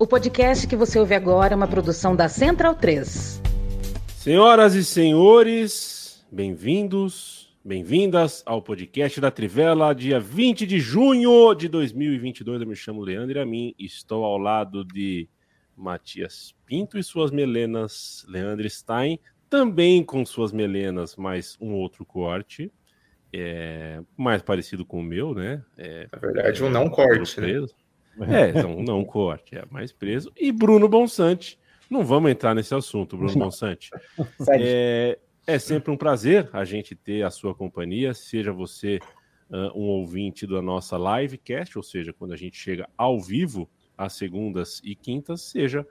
O podcast que você ouve agora é uma produção da Central 3. Senhoras e senhores, bem-vindos, bem-vindas ao podcast da Trivela, dia 20 de junho de 2022. Eu me chamo Leandro e a mim estou ao lado de Matias Pinto e suas melenas, Leandro Stein, também com suas melenas, mas um outro corte, é, mais parecido com o meu, né? É, Na verdade, um não corte, né? É, não, não corte, é mais preso. E Bruno Bonsante, não vamos entrar nesse assunto, Bruno Bonsante. É, é sempre um prazer a gente ter a sua companhia, seja você uh, um ouvinte da nossa livecast, ou seja, quando a gente chega ao vivo às segundas e quintas, seja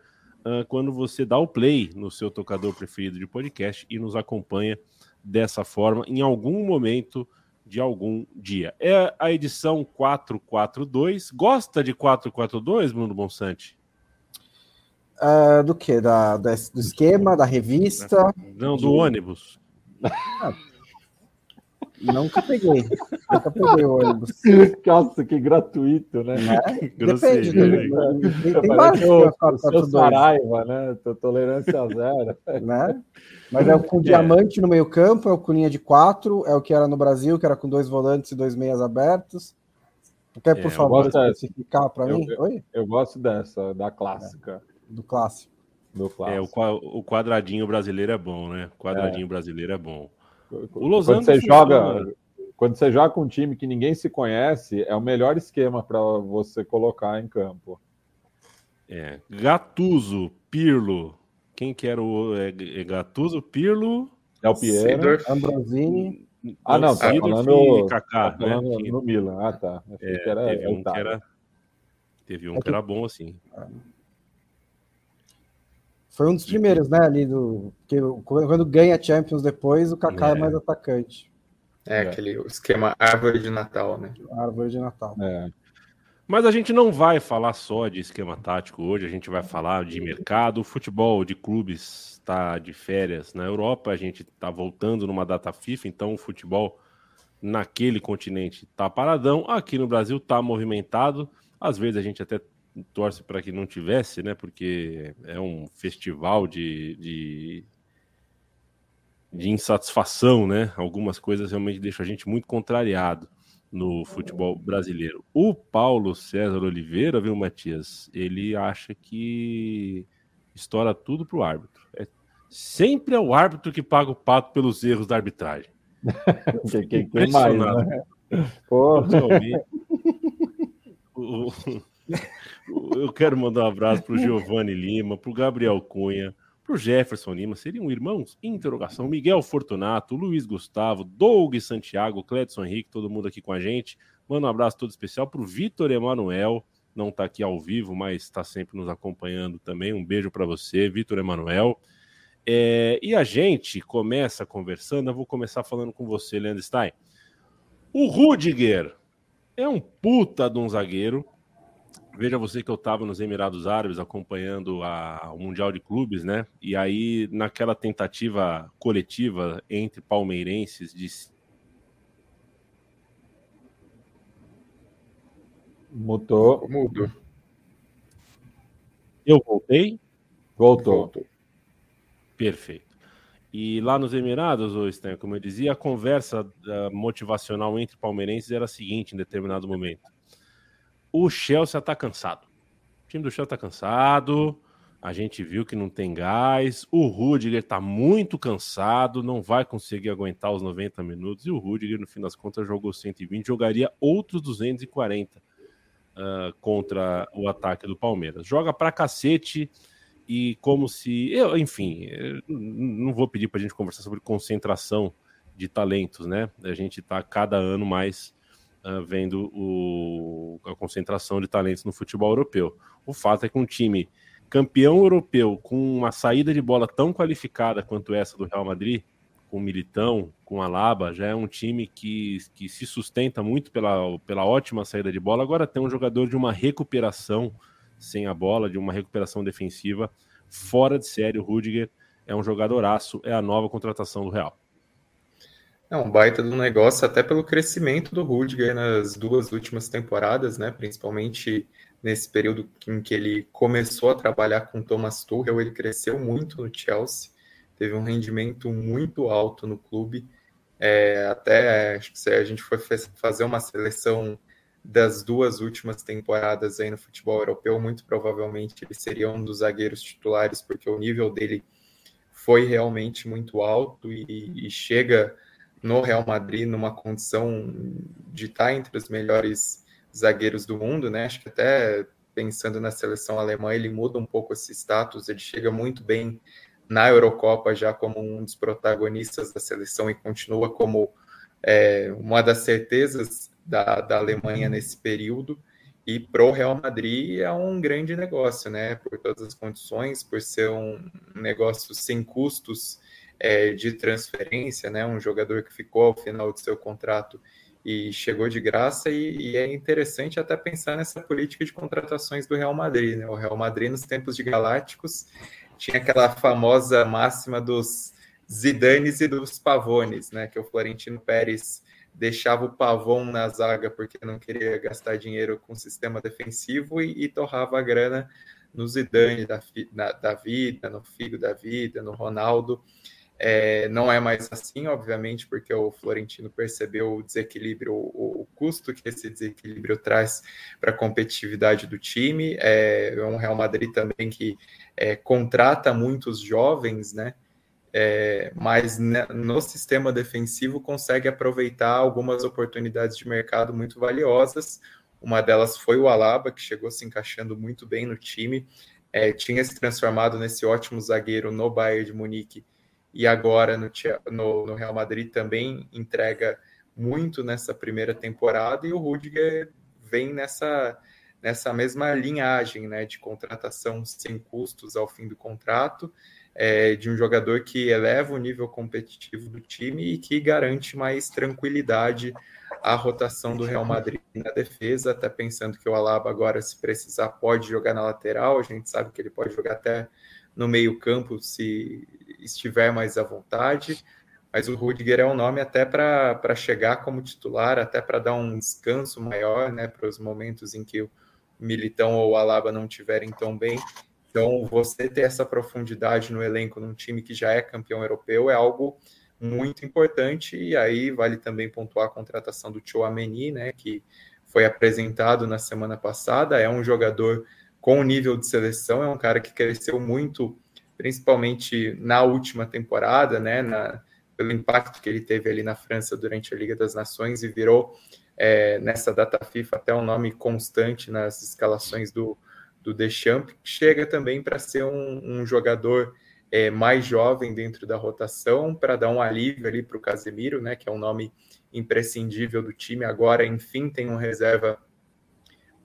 uh, quando você dá o play no seu tocador preferido de podcast e nos acompanha dessa forma em algum momento de algum dia. É a edição 442. Gosta de 442, Bruno Bonsante? Uh, do que? Da, da, do esquema, da revista? Não, do ônibus. Ah, nunca peguei. Nunca peguei o ônibus. Nossa, que gratuito, né? É? Depende. Né? Tem, tem vários Saraiva, né? Tolerância zero. Né? Mas é o com é. diamante no meio campo, é o com linha de quatro, é o que era no Brasil, que era com dois volantes e dois meias abertos. Quer, por é, favor, especificar para mim? Eu, Oi? Eu gosto dessa, da clássica. É, do clássico. Do clássico. É, o, o quadradinho brasileiro é bom, né? O quadradinho é. brasileiro é bom. O Los quando você joga, quando você joga com um time que ninguém se conhece, é o melhor esquema para você colocar em campo. É, Gatuso, Pirlo, quem que era o é, é Gattuso, Pirlo? É o Piero, Ambrosini. Ah, não, tá falando, Kaká, tá falando né? no Milan. Ah, tá. É, que era, teve um que era, teve um é que era bom assim. Foi um dos primeiros, né, ali do que quando ganha Champions depois, o Kaká é, é mais atacante. É, aquele esquema árvore de Natal, né? Árvore de Natal. É. Mas a gente não vai falar só de esquema tático hoje, a gente vai falar de mercado. O futebol de clubes está de férias na Europa, a gente está voltando numa data FIFA, então o futebol naquele continente está paradão. Aqui no Brasil está movimentado. Às vezes a gente até torce para que não tivesse, né? Porque é um festival de, de, de insatisfação, né? Algumas coisas realmente deixam a gente muito contrariado no futebol brasileiro. O Paulo César Oliveira, viu, Matias? Ele acha que estoura tudo pro árbitro. É, sempre é o árbitro que paga o pato pelos erros da arbitragem. Tem mais, né? Eu quero mandar um abraço pro Giovanni Lima, pro Gabriel Cunha, pro Jefferson Lima, seriam irmãos? Interrogação. Miguel Fortunato, Luiz Gustavo, Doug Santiago, Cledson Henrique, todo mundo aqui com a gente. Manda um abraço todo especial pro Vitor Emanuel, não está aqui ao vivo, mas está sempre nos acompanhando também. Um beijo para você, Vitor Emanuel. É, e a gente começa conversando, eu vou começar falando com você, Leandro Stein. O Rudiger é um puta de um zagueiro, Veja você que eu estava nos Emirados Árabes acompanhando a, o Mundial de Clubes, né? E aí, naquela tentativa coletiva entre palmeirenses de. Mudou. Mudou. Eu voltei? Voltou. Voltou. Perfeito. E lá nos Emirados, ô Stan, como eu dizia, a conversa uh, motivacional entre palmeirenses era a seguinte em determinado momento o Chelsea está cansado. O time do Chelsea está cansado. A gente viu que não tem gás. O Rudiger está muito cansado, não vai conseguir aguentar os 90 minutos. E o Rudiger, no fim das contas, jogou 120, jogaria outros 240 uh, ah, contra o ataque do Palmeiras. Joga pra cacete e como se. Eu, enfim, eu não vou pedir para a gente conversar sobre concentração de talentos, né? A gente está cada ano mais uh, vendo o, a concentração de talentos no futebol europeu. O fato é que um time campeão europeu com uma saída de bola tão qualificada quanto essa do Real Madrid, com o Militão, com a Laba, já é um time que, que se sustenta muito pela, pela ótima saída de bola. Agora tem um jogador de uma recuperação sem a bola, de uma recuperação defensiva fora de série. O Rudiger é um jogadoraço, é a nova contratação do Real. É um baita do negócio, até pelo crescimento do Rudiger nas duas últimas temporadas, né? Principalmente nesse período em que ele começou a trabalhar com Thomas Tuchel, ele cresceu muito no Chelsea, teve um rendimento muito alto no clube. É, até acho que se a gente for fazer uma seleção das duas últimas temporadas aí no futebol europeu, muito provavelmente ele seria um dos zagueiros titulares, porque o nível dele foi realmente muito alto e, e chega no Real Madrid numa condição de estar entre os melhores zagueiros do mundo, né? Acho que até pensando na seleção alemã, ele muda um pouco esse status, ele chega muito bem na Eurocopa já como um dos protagonistas da seleção e continua como é, uma das certezas da, da Alemanha nesse período. E pro Real Madrid é um grande negócio, né? Por todas as condições, por ser um negócio sem custos é, de transferência, né? Um jogador que ficou ao final de seu contrato e chegou de graça e, e, é interessante até pensar nessa política de contratações do Real Madrid, né? O Real Madrid nos tempos de Galácticos tinha aquela famosa máxima dos Zidanes e dos Pavones, né? Que o Florentino Pérez deixava o Pavon na zaga porque não queria gastar dinheiro com o sistema defensivo e, e torrava a grana no Zidane da, da vida, no Figo da vida, no Ronaldo. É, não é mais assim, obviamente, porque o Florentino percebeu o desequilíbrio, o, o custo que esse desequilíbrio traz para a competitividade do time. É, é um Real Madrid também que é, contrata muitos jovens, né? é, mas no sistema defensivo consegue aproveitar algumas oportunidades de mercado muito valiosas. Uma delas foi o Alaba, que chegou se encaixando muito bem no time, é, tinha se transformado nesse ótimo zagueiro no Bayern de Munique e agora no, no, no, Real Madrid também entrega muito nessa primeira temporada e o Rudiger vem nessa, nessa mesma linhagem né, de contratação sem custos ao fim do contrato é, de um jogador que eleva o nível competitivo do time e que garante mais tranquilidade à rotação do Real Madrid na defesa, até pensando que o Alaba agora, se precisar, pode jogar na lateral, a gente sabe que ele pode jogar até no meio campo se estiver mais à vontade, mas o Rudiger é um nome até para chegar como titular, até para dar um descanso maior né, para os momentos em que o Militão ou o Alaba não estiverem tão bem, então, você ter essa profundidade no elenco num time que já é campeão europeu é algo muito importante. E aí vale também pontuar a contratação do Chouameni, né, que foi apresentado na semana passada. É um jogador com nível de seleção, é um cara que cresceu muito, principalmente na última temporada, né, na, pelo impacto que ele teve ali na França durante a Liga das Nações e virou é, nessa data FIFA até um nome constante nas escalações do, do Deschamps, chega também para ser um, um jogador é, mais jovem dentro da rotação, para dar um alívio ali para o Casemiro, né, que é um nome imprescindível do time. Agora, enfim, tem um reserva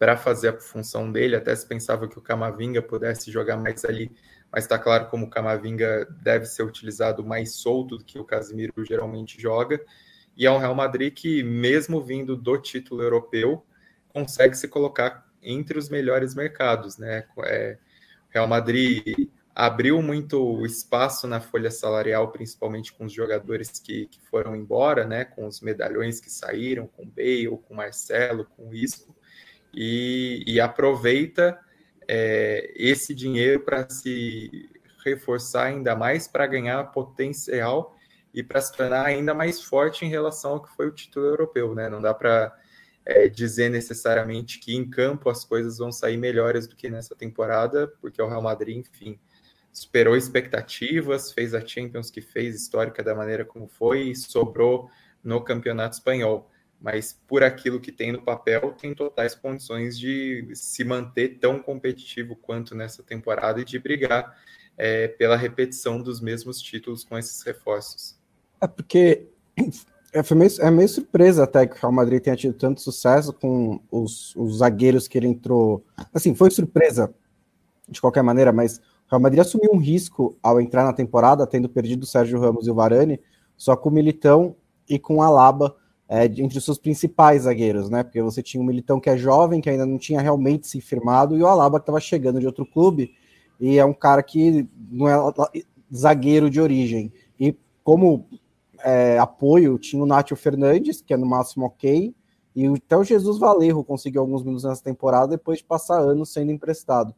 para fazer a função dele. Até se pensava que o Camavinga pudesse jogar mais ali, mas está claro como o Camavinga deve ser utilizado mais solto do que o Casemiro geralmente joga. E é um Real Madrid que, mesmo vindo do título europeu, consegue se colocar entre os melhores mercados, né? É, Real Madrid abriu muito espaço na folha salarial, principalmente com os jogadores que, que foram embora, né? Com os medalhões que saíram, com Bale, com Marcelo, com Isco, e, e aproveita é, esse dinheiro para se reforçar ainda mais, para ganhar potencial e para se tornar ainda mais forte em relação ao que foi o título europeu, né? Não dá para é, dizer necessariamente que em campo as coisas vão sair melhores do que nessa temporada, porque o Real Madrid, enfim, superou expectativas, fez a Champions que fez, histórica da maneira como foi, e sobrou no Campeonato Espanhol. Mas por aquilo que tem no papel, tem totais condições de se manter tão competitivo quanto nessa temporada e de brigar é, pela repetição dos mesmos títulos com esses reforços. É porque é, meio, é meio surpresa até que o Real Madrid tenha tido tanto sucesso com os, os zagueiros que ele entrou. Assim, foi surpresa de qualquer maneira, mas o Real Madrid assumiu um risco ao entrar na temporada, tendo perdido o Sérgio Ramos e o Varane, só com o Militão e com o Alaba é, entre os seus principais zagueiros, né? Porque você tinha o Militão que é jovem, que ainda não tinha realmente se firmado, e o Alaba que estava chegando de outro clube, e é um cara que não é zagueiro de origem. E como é, apoio, tinha o Nátio Fernandes, que é no máximo ok, E até o Jesus Valerro conseguiu alguns minutos nessa temporada depois de passar anos sendo emprestado.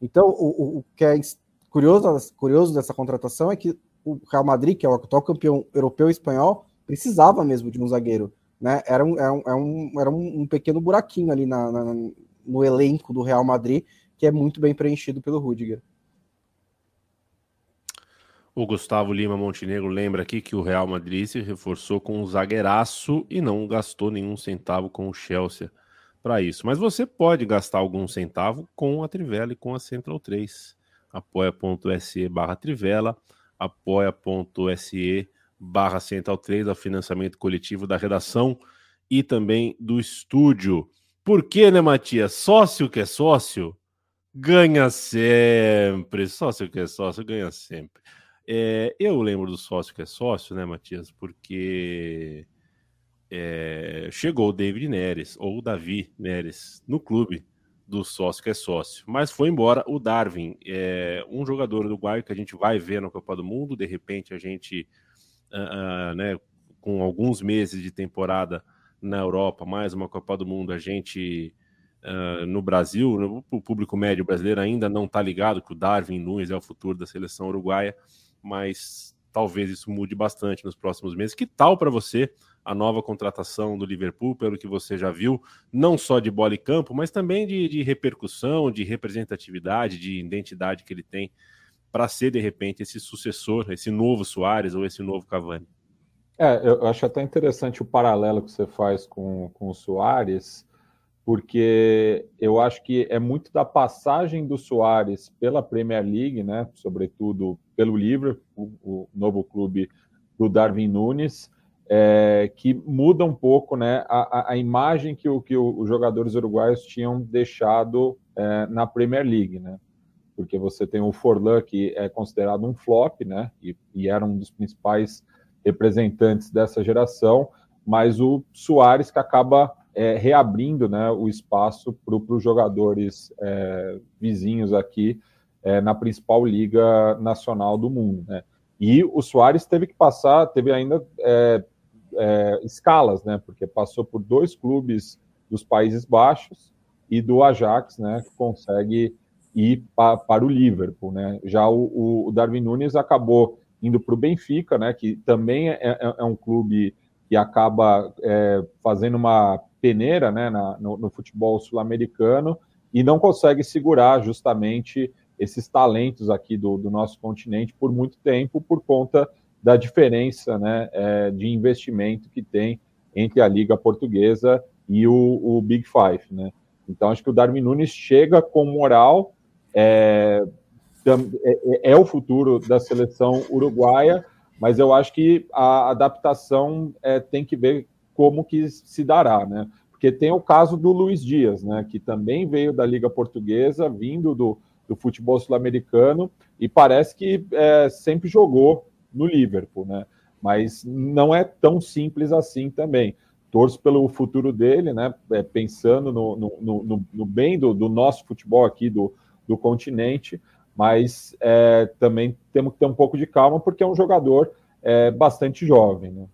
Então, o, o, o que é curioso, curioso dessa contratação é que o Real Madrid, que é o atual campeão europeu e espanhol, precisava mesmo de um zagueiro. Né? Era, um, era, um, um, era um, pequeno buraquinho ali na, na, no elenco do Real Madrid, que é muito bem preenchido pelo Rudiger. O Gustavo Lima Montenegro lembra aqui que o Real Madrid se reforçou com um zagueiraço e não gastou nenhum centavo com o Chelsea para isso. Mas você pode gastar algum centavo com a Trivela e com a Central 3. apoia.se barra Trivela, apoia.se barra Central 3, o financiamento coletivo da redação e também do estúdio. Por quê, né, Matias? Sócio que é sócio ganha sempre. Sócio que é sócio ganha sempre. É, eu lembro do sócio que é sócio, né, Matias? Porque é, chegou o David Neres, ou o Davi Neres, no clube do sócio que é sócio. Mas foi embora o Darwin, é, um jogador uruguaio que a gente vai ver na Copa do Mundo. De repente, a gente, uh, né, com alguns meses de temporada na Europa, mais uma Copa do Mundo, a gente. Uh, no Brasil, o público médio brasileiro ainda não está ligado que o Darwin Nunes é o futuro da seleção uruguaia mas talvez isso mude bastante nos próximos meses. Que tal para você a nova contratação do Liverpool, pelo que você já viu, não só de bola e campo, mas também de, de repercussão, de representatividade, de identidade que ele tem para ser, de repente, esse sucessor, esse novo Soares ou esse novo Cavani? É, eu acho até interessante o paralelo que você faz com, com o Soares, porque eu acho que é muito da passagem do Soares pela Premier League, né, sobretudo pelo Liverpool, o novo clube do Darwin Nunes, é, que muda um pouco né, a, a imagem que, o, que os jogadores uruguaios tinham deixado é, na Premier League, né? Porque você tem o Forlan, que é considerado um flop, né? E, e era um dos principais representantes dessa geração, mas o Soares que acaba é, reabrindo né, o espaço para os jogadores é, vizinhos aqui é, na principal liga nacional do mundo. Né? E o Soares teve que passar, teve ainda é, é, escalas, né? Porque passou por dois clubes dos Países Baixos e do Ajax, né? Que consegue ir pa, para o Liverpool, né? Já o, o Darwin Nunes acabou indo para o Benfica, né? Que também é, é, é um clube que acaba é, fazendo uma peneira né, na, no, no futebol sul-americano e não consegue segurar justamente esses talentos aqui do, do, nosso continente por muito tempo por conta da diferença né, é, de investimento que tem entre a Liga Portuguesa e o, o, Big Five. Né? Então, acho que o Darwin Nunes chega com moral, é, é, é o futuro da seleção uruguaia, mas eu acho que a adaptação é, tem que ver como que se dará, né? Porque tem o caso do Luiz Dias, né? Que também veio da Liga Portuguesa, vindo do, do futebol sul-americano, e parece que é, sempre jogou no Liverpool, né? Mas não é tão simples assim também. Torço pelo futuro dele, né? É, pensando no, no, no, no bem do, do, nosso futebol aqui do, do continente, mas é, também temos que ter um pouco de calma, porque é um jogador é, bastante jovem, né?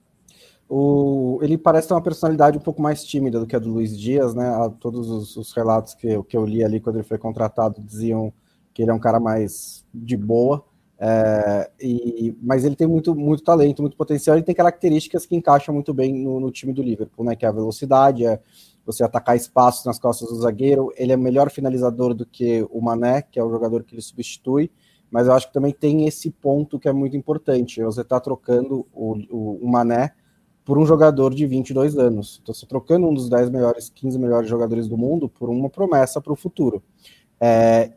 O, ele parece ter uma personalidade um pouco mais tímida do que a do Luiz Dias, né? A, todos os, os, relatos que eu, que eu li ali quando ele foi contratado diziam que ele é um cara mais de boa, é, e, mas ele tem muito, muito talento, muito potencial e tem características que encaixam muito bem no, no, time do Liverpool, né? Que é a velocidade, é você atacar espaços nas costas do zagueiro. Ele é melhor finalizador do que o Mané, que é o jogador que ele substitui mas eu acho que também tem esse ponto que é muito importante. Você está trocando o, o, o, Mané por um jogador de 22 anos. Então, você trocando um dos 10 melhores, 15 melhores jogadores do mundo por uma promessa para o futuro. É,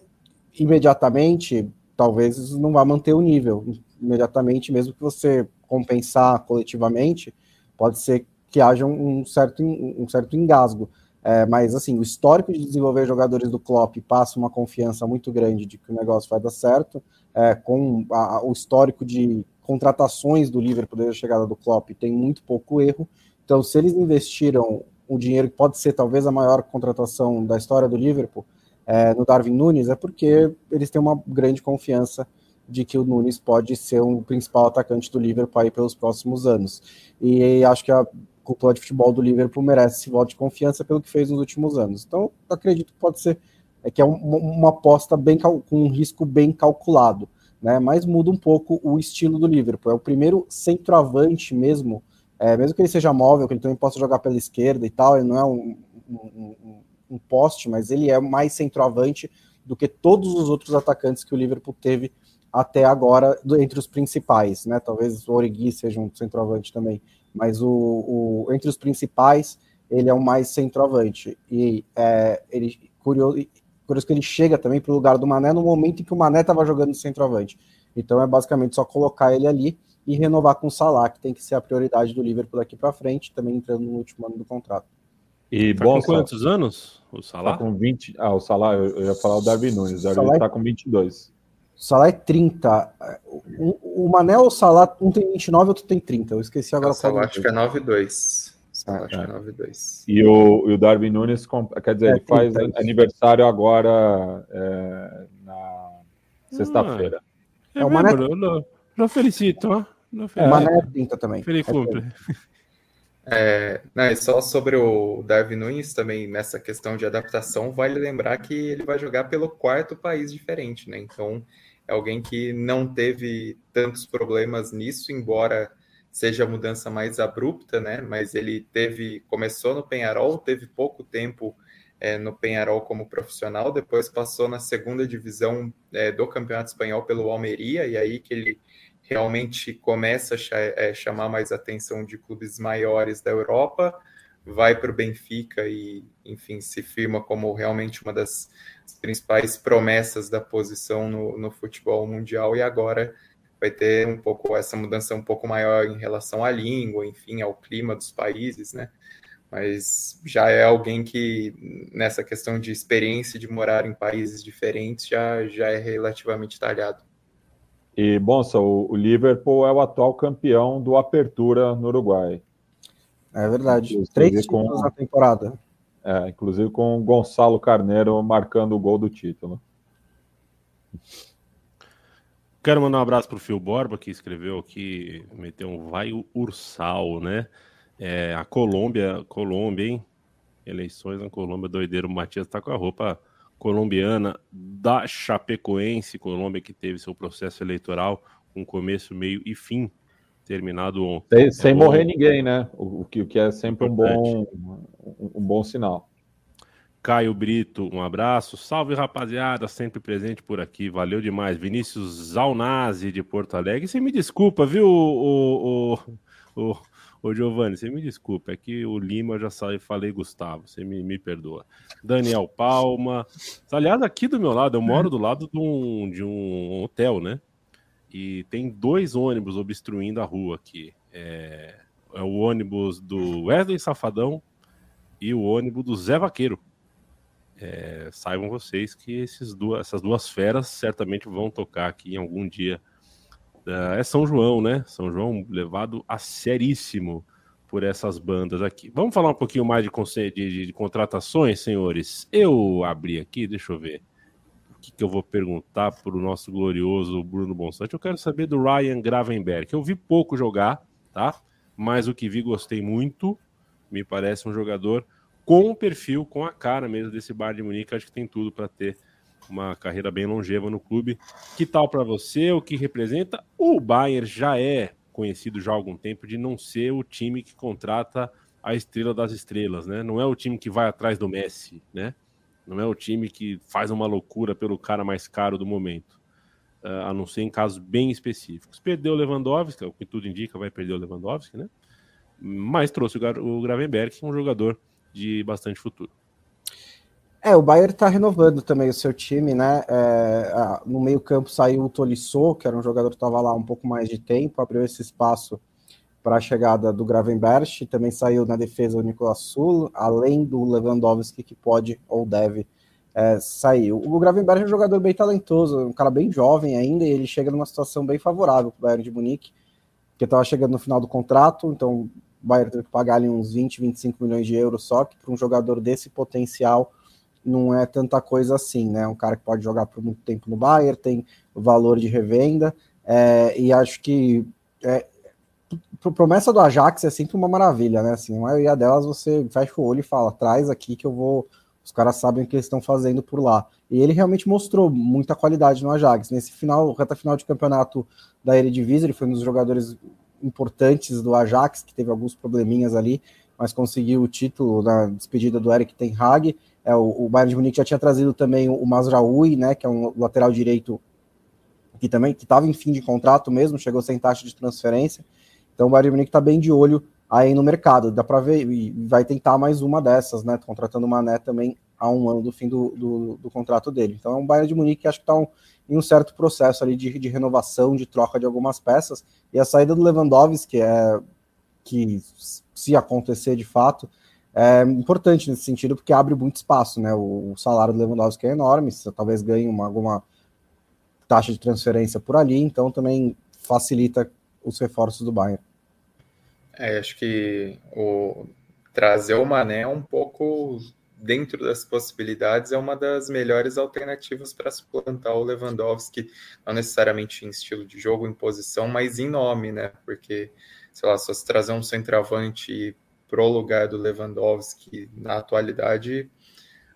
imediatamente, talvez não vá manter o nível. Imediatamente, mesmo que você compensar coletivamente, pode ser que haja um certo, um certo engasgo. É, mas, assim, o histórico de desenvolver jogadores do Klopp passa uma confiança muito grande de que o negócio vai dar certo, é, com a, o histórico de contratações do Liverpool desde a chegada do Klopp tem muito pouco erro. Então, se eles investiram o dinheiro que pode ser talvez a maior contratação da história do Liverpool é, no Darwin Nunes, é porque eles têm uma grande confiança de que o Nunes pode ser um principal atacante do Liverpool aí pelos próximos anos. E acho que a, cultura de futebol do Liverpool merece esse voto de confiança pelo que fez nos últimos anos. Então, acredito que pode ser é que é um, uma aposta bem com um risco bem calculado, né? Mas muda um pouco o estilo do Liverpool. É o primeiro centroavante mesmo, é, mesmo que ele seja móvel, que ele também possa jogar pela esquerda e tal, ele não é um, um, um, poste, mas ele é mais centroavante do que todos os outros atacantes que o Liverpool teve até agora entre os principais, né? Talvez o Origi seja um centroavante também, mas o, o, entre os principais ele é o mais centroavante e é, ele curioso, curioso que ele chega também para o lugar do Mané no momento em que o Mané estava jogando de centroavante. Então é basicamente só colocar ele ali e renovar com o Salah, que tem que ser a prioridade do Liverpool daqui para frente, também entrando no último ano do contrato. E tá bom, com quantos anos o Salah? Tá com 20. Ah, o Salah, eu, ia falar o Darwin Nunes, o Darwin está com 22. Salah é 30. O, o Mané ou o Salah, um tem 29, outro tem 30. Eu esqueci agora. O Salah acho que é 9,2. Salah acho que é 9,2. E o, e o Darwin Nunes, quer dizer, é, ele faz 30, aniversário agora é, na sexta-feira. Ah, é, é o Mané... Lo felicito, ó. O Mané é 30 também. Feliz cumple. É, não, e só sobre o Darwin Nunes também, nessa questão de adaptação, vale lembrar que ele vai jogar pelo quarto país diferente, né? Então, é alguém que não teve tantos problemas nisso, embora seja a mudança mais abrupta, né? Mas ele teve, começou no Penharol, teve pouco tempo é, no Penharol como profissional, depois passou na segunda divisão é, do Campeonato Espanhol pelo Almeria, e aí que ele realmente começa a é, chamar mais atenção de clubes maiores da Europa, vai para o Benfica e, enfim, se firma como realmente uma das principais promessas da posição no, no futebol mundial e agora vai ter um pouco essa mudança um pouco maior em relação à língua, enfim, ao clima dos países, né? Mas já é alguém que nessa questão de experiência de morar em países diferentes já já é relativamente talhado. E, Bonsa, o, o Liverpool é o atual campeão do Apertura no Uruguai. É verdade. Inclusive Três títulos com, na temporada. É, inclusive com o Gonçalo Carneiro marcando o gol do título. Quero mandar um abraço para o Phil Borba, que escreveu aqui, meteu um vai o Ursal, né? É, a Colômbia, Colômbia, hein? Eleições na Colômbia, doideiro. O Matias tá com a roupa colombiana da Chapecoense, Colômbia que teve seu processo eleitoral com começo, meio e fim terminado ontem. Sem, sem é morrer ninguém, né? O, o, que, o que é sempre um bom, um, um bom sinal. Caio Brito, um abraço. Salve, rapaziada, sempre presente por aqui. Valeu demais. Vinícius Zalnazi, de Porto Alegre. Você me desculpa, viu, o, o, o, Ô, Giovanni, você me desculpa, é que o Lima já saí, falei Gustavo, você me, me perdoa. Daniel Palma. Aliás, aqui do meu lado, eu moro do lado de um, de um hotel, né? E tem dois ônibus obstruindo a rua aqui. É, é o ônibus do Wesley Safadão e o ônibus do Zé Vaqueiro. É, saibam vocês que duas, essas duas feras certamente vão tocar aqui em algum dia é São João, né? São João levado a seríssimo por essas bandas aqui. Vamos falar um pouquinho mais de, de, de contratações, senhores? Eu abri aqui, deixa eu ver. Que, que eu vou perguntar para o nosso glorioso Bruno Bonsante? Eu quero saber do Ryan Gravenberg. Eu vi pouco jogar, tá? Mas o que vi gostei muito. Me parece um jogador com o perfil, com a cara mesmo desse Bar de Munique. Acho que tem tudo para ter uma carreira bem longeva no clube. Que tal para você? O que representa? O Bayern já é conhecido já há algum tempo de não ser o time que contrata a estrela das estrelas, né? Não é o time que vai atrás do Messi, né? Não é o time que faz uma loucura pelo cara mais caro do momento. Uh, a não ser em casos bem específicos. Perdeu o Lewandowski, o que tudo indica, vai perder o Lewandowski, né? Mas trouxe o Gravenberg, um jogador de bastante futuro. É, o Bayern está renovando também o seu time, né? É, no meio-campo saiu o Tolisso, que era um jogador que estava lá um pouco mais de tempo, abriu esse espaço para a chegada do Gravenberch, também saiu na defesa o Nicolas Sul, além do Lewandowski, que pode ou deve é, sair. O Gravenberch é um jogador bem talentoso, um cara bem jovem ainda, e ele chega numa situação bem favorável para o Bayern de Munique, que estava chegando no final do contrato, então o Bayern teve que pagar ali uns 20, 25 milhões de euros só, que para um jogador desse potencial não é tanta coisa assim, né? Um cara que pode jogar por muito tempo no Bayern, tem valor de revenda, é, e acho que é, promessa do Ajax é sempre uma maravilha, né? Assim, a maioria delas você fecha o olho e fala, traz aqui que eu vou. Os caras sabem o que eles estão fazendo por lá. E ele realmente mostrou muita qualidade no Ajax. Nesse final, reta final de campeonato da Eredivisie, ele foi um dos jogadores importantes do Ajax, que teve alguns probleminhas ali, mas conseguiu o título na despedida do Eric Ten Hag. É, o, o Bayern de Munique já tinha trazido também o Masraoui, né, que é um lateral direito que também que estava em fim de contrato mesmo, chegou sem taxa de transferência. Então o Bayern Munique está bem de olho aí no mercado. Dá para ver e vai tentar mais uma dessas, né? Contratando o Mané também a um ano do fim do, do, do contrato dele. Então é um Bayern de Munique que acho que está um, em um certo processo ali de, de renovação, de troca de algumas peças. E a saída do Lewandowski é que se acontecer de fato é importante nesse sentido porque abre muito espaço, né? O, o salário do Lewandowski é enorme, você talvez ganhe uma, alguma taxa de transferência por ali, então também facilita os reforços do Bayern. É, acho que o trazer o Mané um pouco dentro das possibilidades é uma das melhores alternativas para suplantar o Lewandowski, não necessariamente em estilo de jogo, em posição, mas em nome, né? Porque, sei lá, se você trazer um centroavante pro lugar do Lewandowski na atualidade,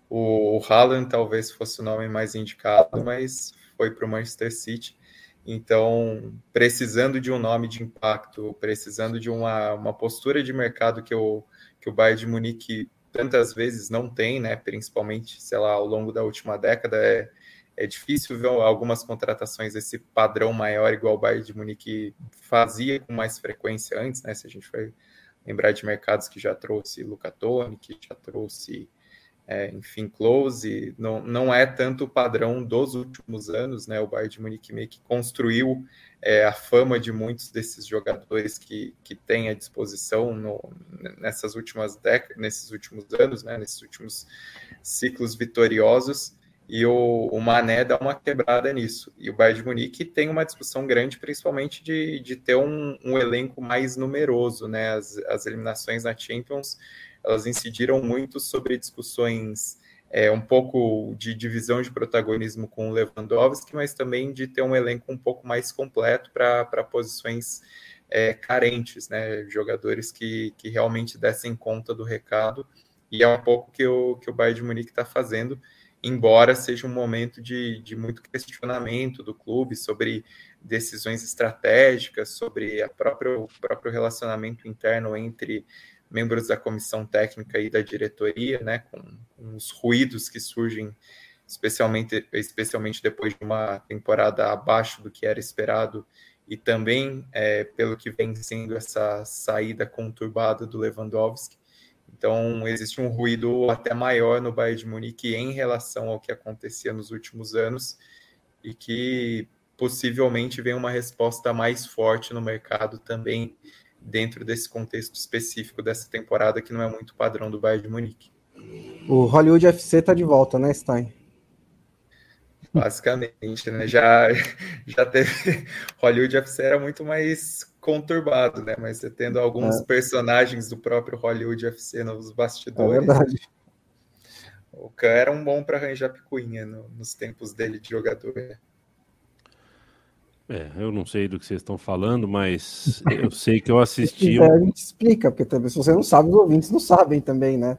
o, o Haaland talvez fosse o nome mais indicado, mas foi para o Manchester City. Então, precisando de um nome de impacto, precisando de uma, uma postura de mercado que o, que o Bayern de Munique tantas vezes não tem, né? Principalmente, sei lá, ao longo da última década, é, é difícil ver algumas contratações esse padrão maior, igual o Bayern de Munique fazia com mais frequência antes, né? Se a gente for lembrar de mercados que já trouxe Luca Toni, que já trouxe é, enfim, close, não, não é tanto o padrão dos últimos anos, né? O Bayern de Munique meio que construiu é, a fama de muitos desses jogadores que, que tem à disposição no, nessas últimas décadas, nesses últimos anos, né? Nesses últimos ciclos vitoriosos. E o, o Mané dá uma quebrada nisso. E o Bayern de Munique tem uma discussão grande, principalmente de, de ter um, um elenco mais numeroso, né? As, as eliminações na Champions elas incidiram muito sobre discussões é, um pouco de divisão de protagonismo com o Lewandowski, mas também de ter um elenco um pouco mais completo para posições é, carentes, né? Jogadores que, que realmente dessem conta do recado. E é um pouco que o, que o Bayern de Munique está fazendo, embora seja um momento de, de muito questionamento do clube sobre decisões estratégicas, sobre a própria, o próprio relacionamento interno entre membros da comissão técnica e da diretoria, né, com, com os ruídos que surgem, especialmente, especialmente depois de uma temporada abaixo do que era esperado, e também é, pelo que vem sendo essa saída conturbada do Lewandowski. Então, existe um ruído até maior no Bayern de Munique em relação ao que acontecia nos últimos anos, e que possivelmente vem uma resposta mais forte no mercado também dentro desse contexto específico dessa temporada que não é muito padrão do Bayern de Munique. O Hollywood FC tá de volta, né, Stein? Basicamente, né? Já, já teve. Hollywood FC era muito mais conturbado, né? Mas você tendo alguns é. personagens do próprio Hollywood FC nos bastidores. É verdade. O Khan era um bom para arranjar picuinha no, nos tempos dele de jogador. Né? É, eu não sei do que vocês estão falando, mas eu sei que eu assisti. É, a gente explica, porque também, se você não sabe, os ouvintes não sabem também, né?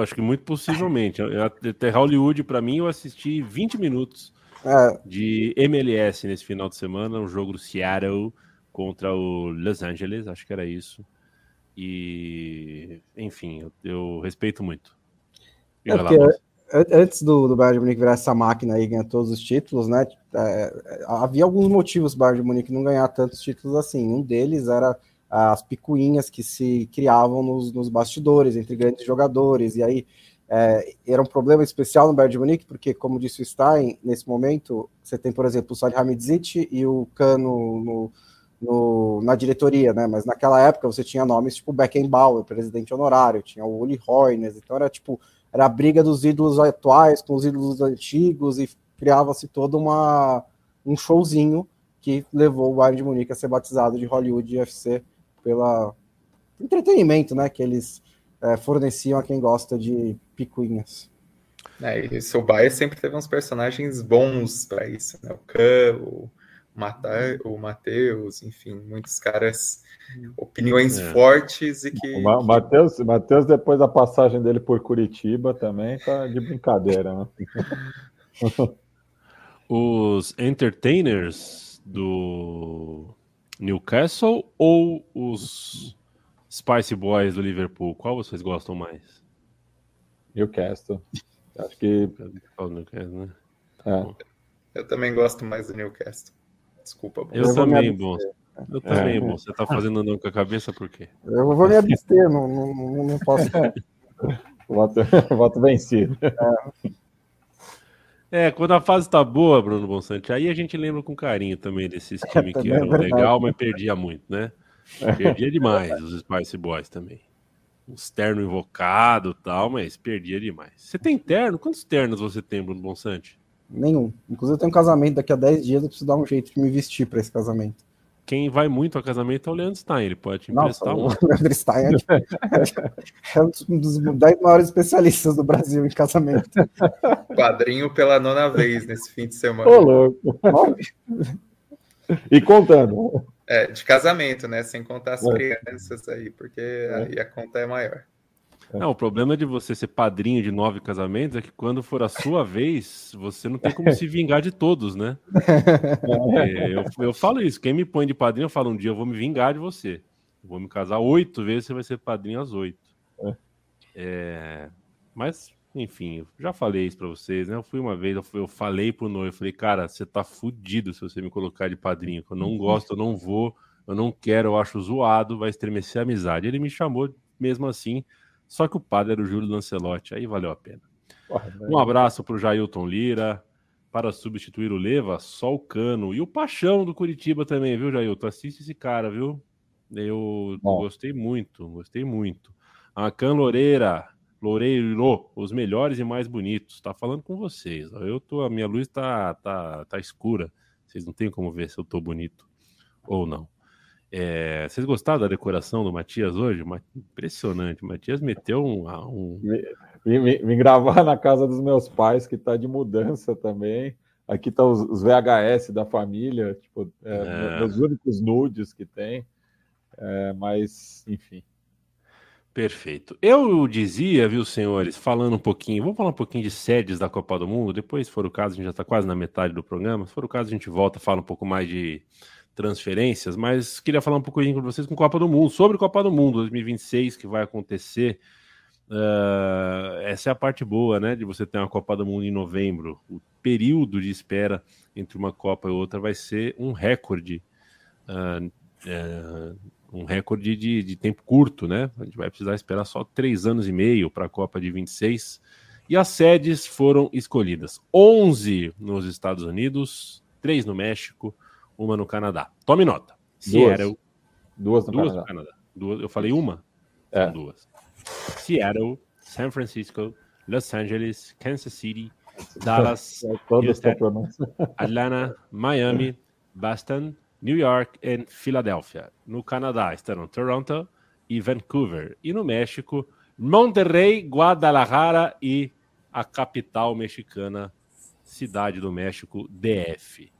Acho que muito possivelmente. Até Hollywood, para mim, eu assisti 20 minutos é. de MLS nesse final de semana, um jogo do Seattle contra o Los Angeles, acho que era isso. E, enfim, eu, eu respeito muito. É porque, antes do, do Bayern de Munique virar essa máquina aí ganhar todos os títulos, né? É, havia alguns motivos do Bayern de Munique não ganhar tantos títulos assim. Um deles era as picuinhas que se criavam nos, nos bastidores entre grandes jogadores. E aí é, era um problema especial no Bayern de Munique, porque, como disse o Stein, nesse momento você tem, por exemplo, o Salihamidzic e o Cano no, no, na diretoria, né? Mas naquela época você tinha nomes tipo Beckenbauer, presidente honorário, tinha o Uli Hoeneß, então era tipo era a briga dos ídolos atuais com os ídolos antigos e criava-se todo uma, um showzinho que levou o Bayern de Munique a ser batizado de Hollywood FC pela entretenimento, né, que eles é, forneciam a quem gosta de picuinhas. É, e o Bayern sempre teve uns personagens bons para isso, né? O Kahn, o, matar o Matheus, enfim, muitos caras, opiniões é. fortes e que. O Matheus, Matheus, depois da passagem dele por Curitiba, também tá de brincadeira, né? Os entertainers do Newcastle ou os Spice Boys do Liverpool? Qual vocês gostam mais? Newcastle. Acho que. Newcastle, né? É. Eu também gosto mais do Newcastle. Desculpa. Eu, eu também, bom. Eu também, é. bom. Você tá fazendo não com a cabeça por quê? Eu vou me abster, não, não, não posso. voto, voto vencido. É. é. quando a fase tá boa, Bruno Bonsante, aí a gente lembra com carinho também desses times que é eram é legal, mas perdia muito, né? Perdia demais os Spice Boys também. Uns terno invocado e tal, mas perdia demais. Você tem terno? Quantos ternos você tem, Bruno Bonsante? Nenhum. Inclusive, eu tenho um casamento daqui a 10 dias, eu preciso dar um jeito de me vestir para esse casamento. Quem vai muito a casamento é o Leandro Stein, ele pode te emprestar um. O Leandro Stein é, é um dos 10 maiores especialistas do Brasil em casamento. Padrinho pela nona vez nesse fim de semana. Ô, louco. e contando. É, de casamento, né? Sem contar as é. crianças aí, porque é. aí a conta é maior. Não, o problema de você ser padrinho de nove casamentos é que quando for a sua vez, você não tem como se vingar de todos, né? É, eu, eu falo isso, quem me põe de padrinho, eu falo um dia eu vou me vingar de você. Eu vou me casar oito vezes, você vai ser padrinho às oito. É. É, mas, enfim, já falei isso pra vocês, né? Eu fui uma vez, eu, fui, eu falei pro noivo, eu falei, cara, você tá fudido se você me colocar de padrinho. Eu não gosto, eu não vou, eu não quero, eu acho zoado, vai estremecer a amizade. Ele me chamou mesmo assim só que o padre era o Júlio Lancelotti, aí valeu a pena. um abraço para o Jailton Lira, para substituir o Leva, só o Cano. E o Paixão do Curitiba também, viu, Jailton? Assiste esse cara, viu? Eu Bom. gostei muito, gostei muito. A Can Loureira, Loureiro, os melhores e mais bonitos. Tá falando com vocês. Eu tô, a minha luz tá, tá, tá escura. Vocês não tem como ver se eu tô bonito ou não. É, vocês gostaram da decoração do Matias hoje? Impressionante. O Matias meteu um. um... Vim, vim, gravar na casa dos meus pais, que está de mudança também. Aqui estão tá os, os, VHS da família, tipo, é, é. os únicos nudes que tem. É, mas, enfim. Perfeito. Eu dizia, viu, senhores, falando um pouquinho, vamos falar um pouquinho de sedes da Copa do Mundo. Depois, se for o caso, a gente já está quase na metade do programa. Se for o caso, a gente volta, fala um pouco mais de transferências, mas queria falar um pouquinho com vocês com Copa do Mundo, sobre Copa do Mundo 2026 que vai acontecer. Uh, essa é a parte boa, né? De você ter uma Copa do Mundo em novembro. O período de espera entre uma Copa e outra vai ser um recorde, uh, um recorde de, de, tempo curto, né? A gente vai precisar esperar só três anos e meio para a Copa de 26. E as sedes foram escolhidas: 11 nos Estados Unidos, 3 no México, uma no Canadá. Tome nota. Seattle. Duas no duas Canadá. No Canadá. Duas, eu falei uma? É. São duas. Seattle, San Francisco, Los Angeles, Kansas City, Dallas, é, Houston, Atlanta, Miami, Boston, New York e Filadélfia. No Canadá estarão Toronto e Vancouver. E no México, Monterrey, Guadalajara e a capital mexicana, Cidade do México, DF.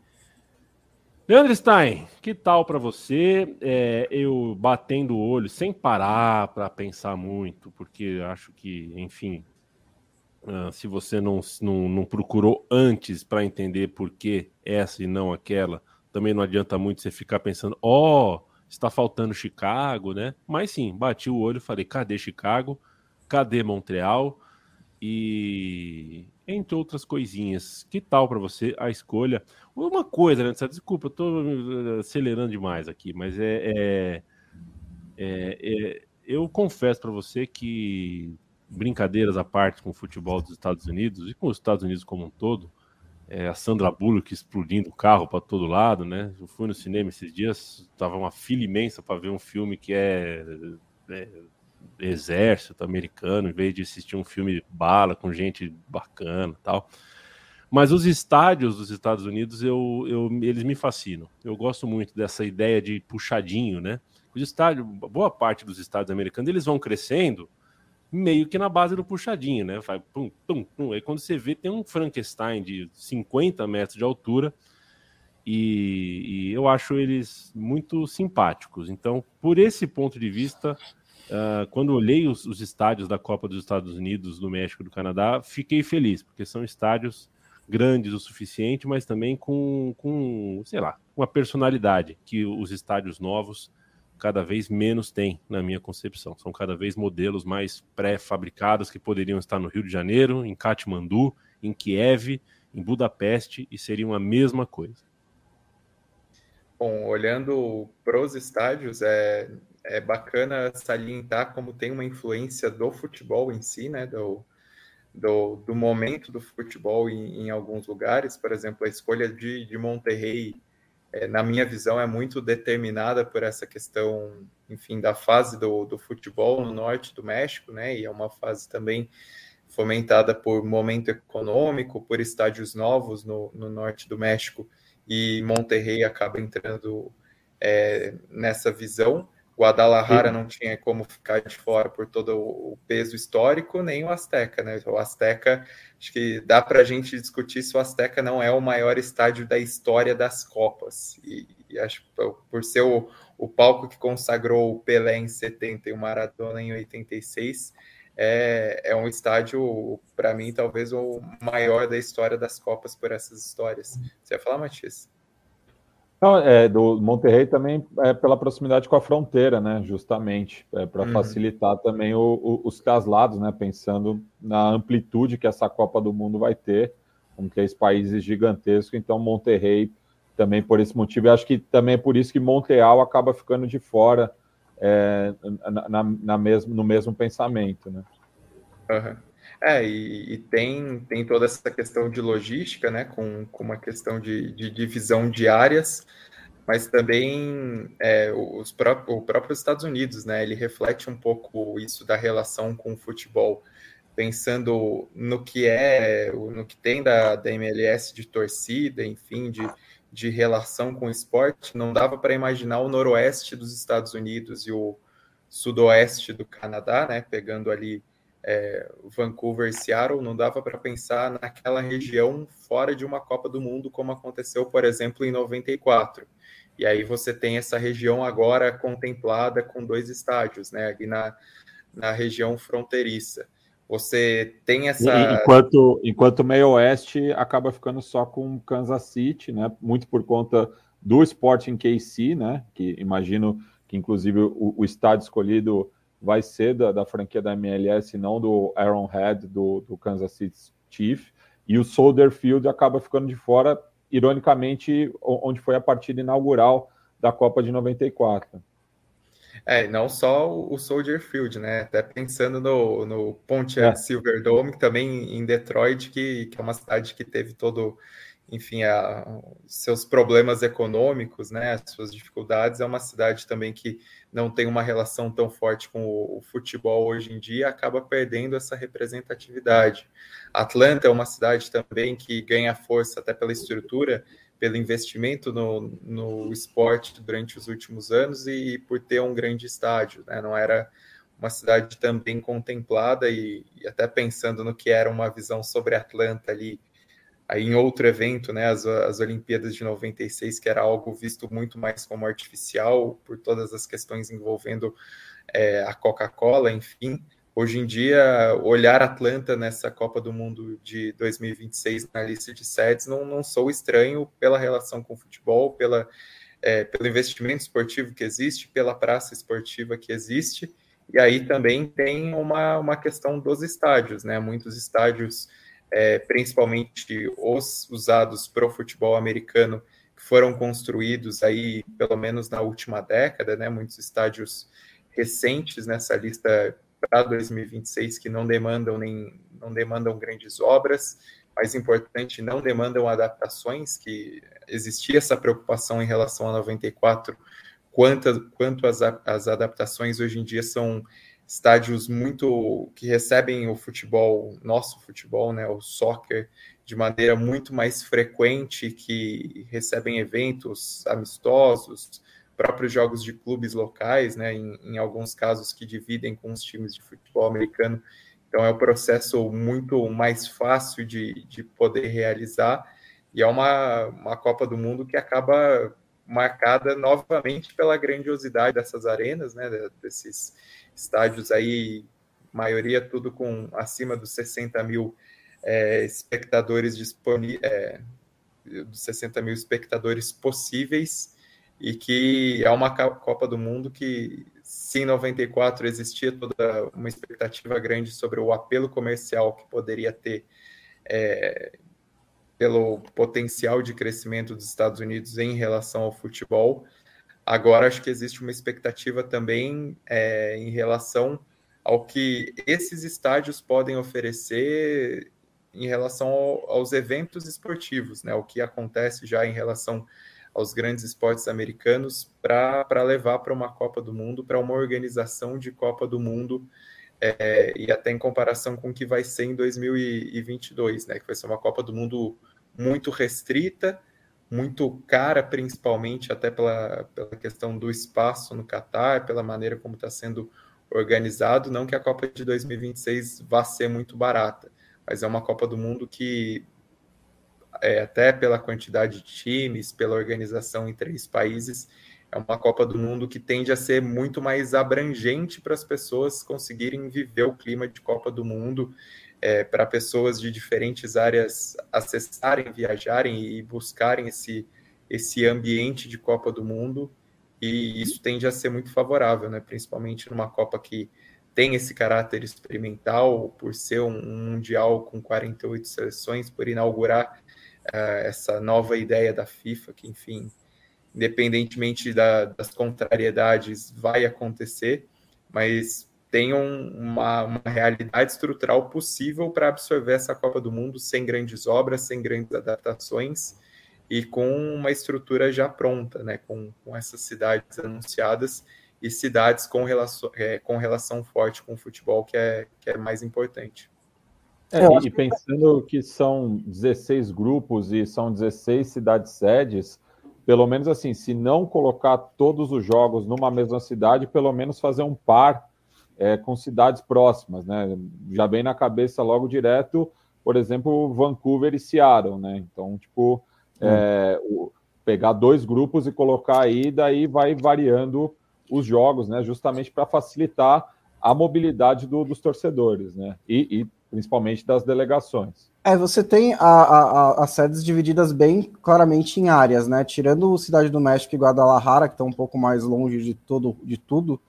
Leandro Stein, que tal para você? É, eu batendo o olho sem parar para pensar muito, porque acho que, enfim, uh, se você não, não, não procurou antes para entender por que essa e não aquela, também não adianta muito você ficar pensando, ó, oh, está faltando Chicago, né? Mas sim, bati o olho falei, cadê Chicago? Cadê Montreal? E entre outras coisinhas. Que tal para você a escolha? Uma coisa, né? Desculpa, eu eh, acelerando demais aqui, mas é, é, é, é eu confesso para você que brincadeiras à parte com o futebol dos Estados Unidos e com os Estados Unidos como um todo, é, a Sandra Bullock explodindo o carro para todo lado, né? Eu fui no cinema esses dias, tava uma fila imensa para ver um filme que é, é exército americano, em vez de assistir um filme bala com gente bacana tal. Mas os estádios dos Estados Unidos, eu, eu, eles me fascinam. Eu gosto muito dessa ideia de puxadinho, né? Os estádios, boa parte dos estádios americanos, eles vão crescendo meio que na base do puxadinho, né? Vai pum, pum, pum. Aí quando você vê, tem um Frankenstein de 50 metros de altura e, e, eu acho eles muito simpáticos. Então, por esse ponto de vista, uh, quando olhei os, os, estádios da Copa dos Estados Unidos, do México do Canadá, fiquei feliz, porque são estádios grandes o suficiente, mas também com, com sei lá, uma personalidade que os estádios novos cada vez menos têm, na minha concepção. São cada vez modelos mais pré-fabricados que poderiam estar no Rio de Janeiro, em Katmandu, em Kiev, em Budapeste e seriam a mesma coisa. Bom, olhando para os estádios, é, é bacana salientar como tem uma influência do futebol em si, né? Do, do, do momento do futebol em, em, alguns lugares. Por exemplo, a escolha de, de Monterrey, é, na minha visão, é muito determinada por essa questão, enfim, da fase do, do futebol no norte do México, né? E é uma fase também fomentada por momento econômico, por estádios novos no, no norte do México e Monterrey acaba entrando é, nessa visão. Guadalajara Sim. não tinha como ficar de fora por todo o peso histórico, nem o Azteca, né? O Azteca, acho que dá para a gente discutir se o Azteca não é o maior estádio da história das Copas. E, e acho que por ser o, o palco que consagrou o Pelé em 70 e o Maradona em 86, é, é um estádio, para mim, talvez o maior da história das Copas por essas histórias. Você ia falar, Matias? Não, é, do Monterrey também é pela proximidade com a fronteira, né? Justamente, é, para uhum. facilitar também o, o, os caslados, né? Pensando na amplitude que essa Copa do Mundo vai ter, com três países gigantescos. Então, Monterrey também por esse motivo. Eu acho que também é por isso que Montreal acaba ficando de fora é, na, na, na mesmo, no mesmo pensamento, né? Uhum. É, e, e, tem, tem toda essa questão de logística, né, com, com uma questão de, de divisão de áreas, mas também é, os pró o próprio Estados Unidos, né, ele reflete um pouco isso da relação com o futebol, pensando no que é, no que tem da, da MLS de torcida, enfim, de, de relação com o esporte, não dava para imaginar o noroeste dos Estados Unidos e o sudoeste do Canadá, né, pegando ali é, Vancouver e Seattle, não dava para pensar naquela região fora de uma Copa do Mundo, como aconteceu, por exemplo, em 94. E aí você tem essa região agora contemplada com dois estádios, né, ali na, na região fronteiriça. Você tem essa. Enquanto, enquanto o meio oeste acaba ficando só com Kansas City, né? Muito por conta do Sporting KC, né? Que imagino que, inclusive, o, o estádio escolhido vai ser da, da, franquia da MLS, não do Arrowhead, do, do Kansas City Chief. E o Soldier Field acaba ficando de fora, ironicamente, onde foi a partida inaugural da Copa de 94. É, não só o Soldier Field, né? Até pensando no, no Pontiac é. Silverdome, também em Detroit, que, que é uma cidade que teve todo, enfim, a, seus problemas econômicos, né? As suas dificuldades. É uma cidade também que não tem uma relação tão forte com o, o futebol hoje em dia, acaba perdendo essa representatividade. Atlanta é uma cidade também que ganha força até pela estrutura pelo investimento no, no esporte durante os últimos anos e por ter um grande estádio. Né? Não era uma cidade também contemplada e, e, até pensando no que era uma visão sobre Atlanta ali, aí em outro evento, né, as, as Olimpíadas de 96, que era algo visto muito mais como artificial por todas as questões envolvendo é, a Coca-Cola, enfim. Hoje em dia, olhar Atlanta nessa Copa do Mundo de 2026 na lista de sedes não, não sou estranho pela relação com o futebol, pela, é, pelo investimento esportivo que existe, pela praça esportiva que existe. E aí também tem uma, uma questão dos estádios, né? Muitos estádios, é, principalmente os usados para o futebol americano, que foram construídos aí pelo menos na última década, né? Muitos estádios recentes nessa lista para 2026 que não demandam nem não demandam grandes obras, mais importante, não demandam adaptações, que existia essa preocupação em relação a 94, quanto, quanto as, as adaptações hoje em dia são estádios muito que recebem o futebol, nosso futebol, né, o soccer, de maneira muito mais frequente, que recebem eventos amistosos, próprios jogos de clubes locais, né, em, em, alguns casos que dividem com os times de futebol americano. Então é um processo muito mais fácil de, de poder realizar E é uma, uma Copa do Mundo que acaba marcada novamente pela grandiosidade dessas arenas, né, desses estádios aí, maioria tudo com acima dos 60 mil é, espectadores disponíveis, é, dos 60 mil espectadores possíveis, e que é uma Copa do Mundo que, se em 94 existia toda uma expectativa grande sobre o apelo comercial que poderia ter é, pelo potencial de crescimento dos Estados Unidos em relação ao futebol. Agora acho que existe uma expectativa também é, em relação ao que esses estádios podem oferecer em relação ao, aos eventos esportivos, né? O que acontece já em relação aos grandes esportes americanos para levar para uma Copa do Mundo, para uma organização de Copa do Mundo é, e até em comparação com o que vai ser em 2022, né? Que vai ser uma Copa do Mundo muito restrita, muito cara, principalmente até pela, pela questão do espaço no Catar, pela maneira como está sendo organizado. Não que a Copa de 2026 vá ser muito barata, mas é uma Copa do Mundo que, é, até pela quantidade de times, pela organização em três países, é uma Copa do Mundo que tende a ser muito mais abrangente para as pessoas conseguirem viver o clima de Copa do Mundo é, para pessoas de diferentes áreas acessarem, viajarem e buscarem esse, esse ambiente de Copa do Mundo, e isso tende a ser muito favorável, né? principalmente numa Copa que tem esse caráter experimental, por ser um, Mundial com 48 seleções, por inaugurar uh, essa nova ideia da FIFA, que, enfim, independentemente da, das contrariedades, vai acontecer, mas tenham uma, uma realidade estrutural possível para absorver essa Copa do Mundo sem grandes obras, sem grandes adaptações e com uma estrutura já pronta, né, com, com essas cidades anunciadas e cidades com relação, é, com relação forte com o futebol, que é, que é mais importante. É, e pensando que são 16 grupos e são 16 cidades sedes, pelo menos assim, se não colocar todos os jogos numa mesma cidade, pelo menos fazer um par é, com cidades próximas, né? Já vem na cabeça logo direto, por exemplo, Vancouver e Seattle, né? Então, tipo, é, o, pegar dois grupos e colocar aí, daí vai variando os jogos, né? Justamente para facilitar a mobilidade do, dos torcedores, né? E, e, principalmente das delegações. É, você tem a, a, as sedes divididas bem claramente em áreas, né? Tirando Cidade do México e Guadalajara, que estão um pouco mais longe de todo de tudo,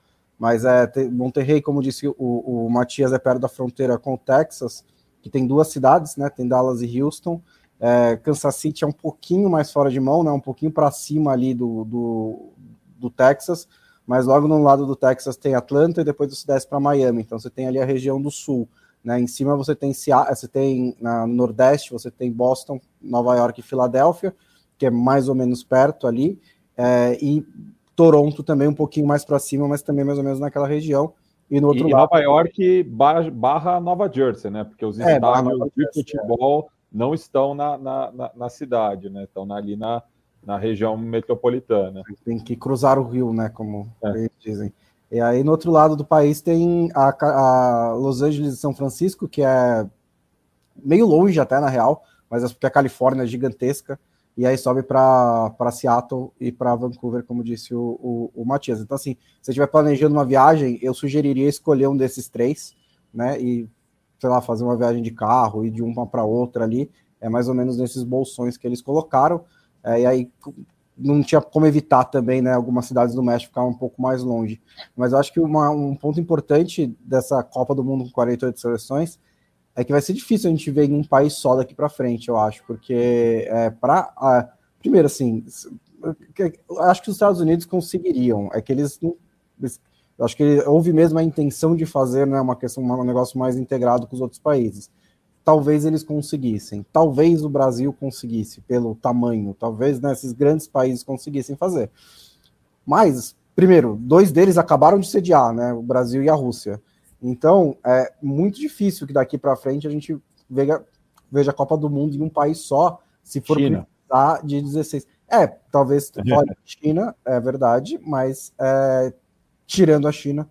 mas é, Monterrey, como disse o, o Matias, é perto da fronteira com o Texas, que tem duas cidades, né? Tem Dallas e Houston. É, Kansas City é um pouquinho mais fora de mão, né? Um pouquinho para cima ali do, do, do, Texas, mas logo no lado do Texas tem Atlanta e depois você desce para Miami. Então você tem ali a região do sul. Né? Em cima você tem você tem na Nordeste, você tem Boston, Nova York e Filadélfia, que é mais ou menos perto ali. É, e Toronto também um pouquinho mais para cima, mas também mais ou menos naquela região. E no outro e lado. Nova York barra, barra, Nova Jersey, né? Porque os é, estádios de futebol é. não estão na, na, na, na, cidade, né? Estão ali na, na região metropolitana. Tem que cruzar o rio, né? Como é. eles dizem. E aí no outro lado do país tem a, a Los Angeles e São Francisco, que é meio longe até na real, mas é porque a Califórnia é gigantesca e aí sobe para Seattle e para Vancouver, como disse o, o, o, Matias. Então, assim, se você estiver planejando uma viagem, eu sugeriria escolher um desses três, né? E, sei lá, fazer uma viagem de carro e de uma para outra ali. É mais ou menos nesses bolsões que eles colocaram. É, e aí não tinha como evitar também, né? Algumas cidades do México ficar um pouco mais longe. Mas eu acho que uma, um ponto importante dessa Copa do Mundo com 48 seleções é que vai ser difícil a gente ver em um país só daqui para frente, eu acho, porque é, para primeiro assim, acho que os Estados Unidos conseguiriam, é que eles, eles acho que houve mesmo a intenção de fazer, né, uma questão, um negócio mais integrado com os outros países. Talvez eles conseguissem, talvez o Brasil conseguisse pelo tamanho, talvez né, esses grandes países conseguissem fazer. Mas, primeiro, dois deles acabaram de sediar, né, o Brasil e a Rússia. Então, é muito difícil que daqui para frente a gente veja, veja a Copa do Mundo em um país só, se for China. precisar de 16. É, talvez fora China, é verdade, mas é, tirando a China,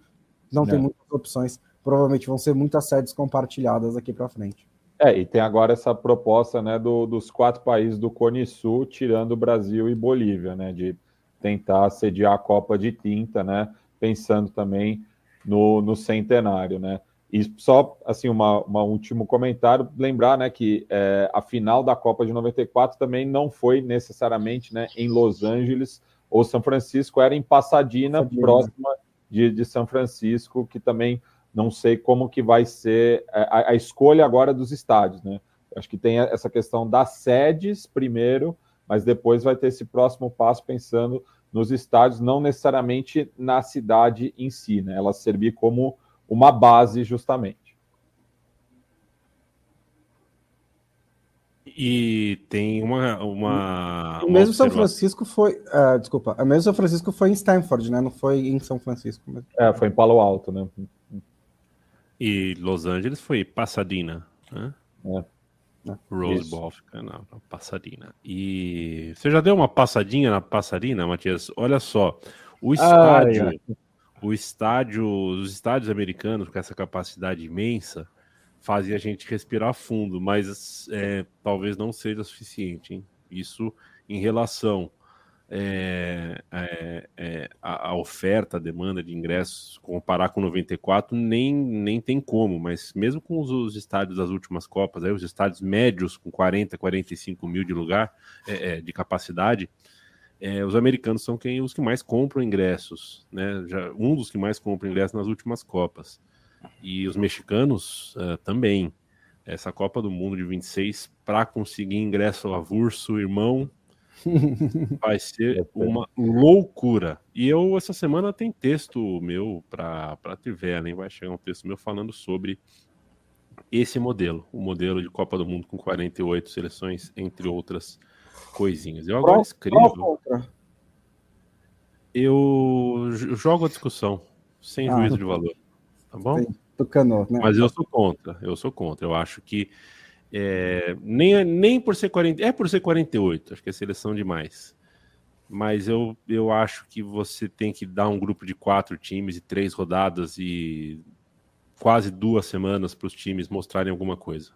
não é. tem muitas opções. Provavelmente vão ser muitas sedes compartilhadas aqui para frente. É, e tem agora essa proposta né, do, dos quatro países do Cone Sul, tirando Brasil e Bolívia, né, de tentar sediar a Copa de Tinta, né, pensando também no, no centenário, né. E só, assim, uma, uma último comentário, lembrar, né, que é, a final da Copa de 94 também não foi necessariamente, né, em Los Angeles ou São Francisco, era em Pasadena, Pasadena. próxima de, de São Francisco, que também não sei como que vai ser a, a escolha agora dos estádios, né? Acho que tem essa questão das sedes primeiro, mas depois vai ter esse próximo passo pensando nos estádios, não necessariamente na cidade em si, né? Ela servir como uma base justamente. E tem uma. uma, o mesmo São Francisco foi. Uh, desculpa, o mesmo São Francisco foi em Stanford, né? Não foi em São Francisco. Mesmo. É, foi em Palo Alto, né? E Los Angeles foi Pasadena, né? É. Rose Bowl fica na, na Pasadena. E você já deu uma passadinha na Pasadena, Matias? Olha só, o estádio, Ai, o estádio, os estádios americanos com essa capacidade imensa fazia a gente respirar fundo, mas é, talvez não seja suficiente. Hein? Isso em relação é, é, é, a, a, oferta, a demanda de ingressos, comparar com 94, nem, nem tem como, mas mesmo com os, os estádios das últimas Copas, aí, os estádios médios com 40, 45 mil de lugar, é, é, de capacidade, os americanos são quem, os que mais compram ingressos, né? Já, um dos que mais compram ingressos nas últimas Copas. E os mexicanos uh, também. Essa Copa do Mundo de 26, para conseguir ingresso avulso, irmão, Vai ser é, uma loucura. E eu, essa semana, tem texto meu para Trivela, Vai chegar um texto meu falando sobre esse modelo, o modelo de Copa do Mundo com 48 seleções, entre outras coisinhas. Eu agora escrevo. Eu jogo a discussão, sem ah, juízo de valor. Tá bom? Tucano, né? Mas eu sou contra, eu sou contra. Eu acho que é, nem, nem por ser 40, é por ser 48, acho que é seleção demais. Mas eu, eu acho que você tem que dar um grupo de quatro times e três rodadas e quase duas semanas para os times mostrarem alguma coisa.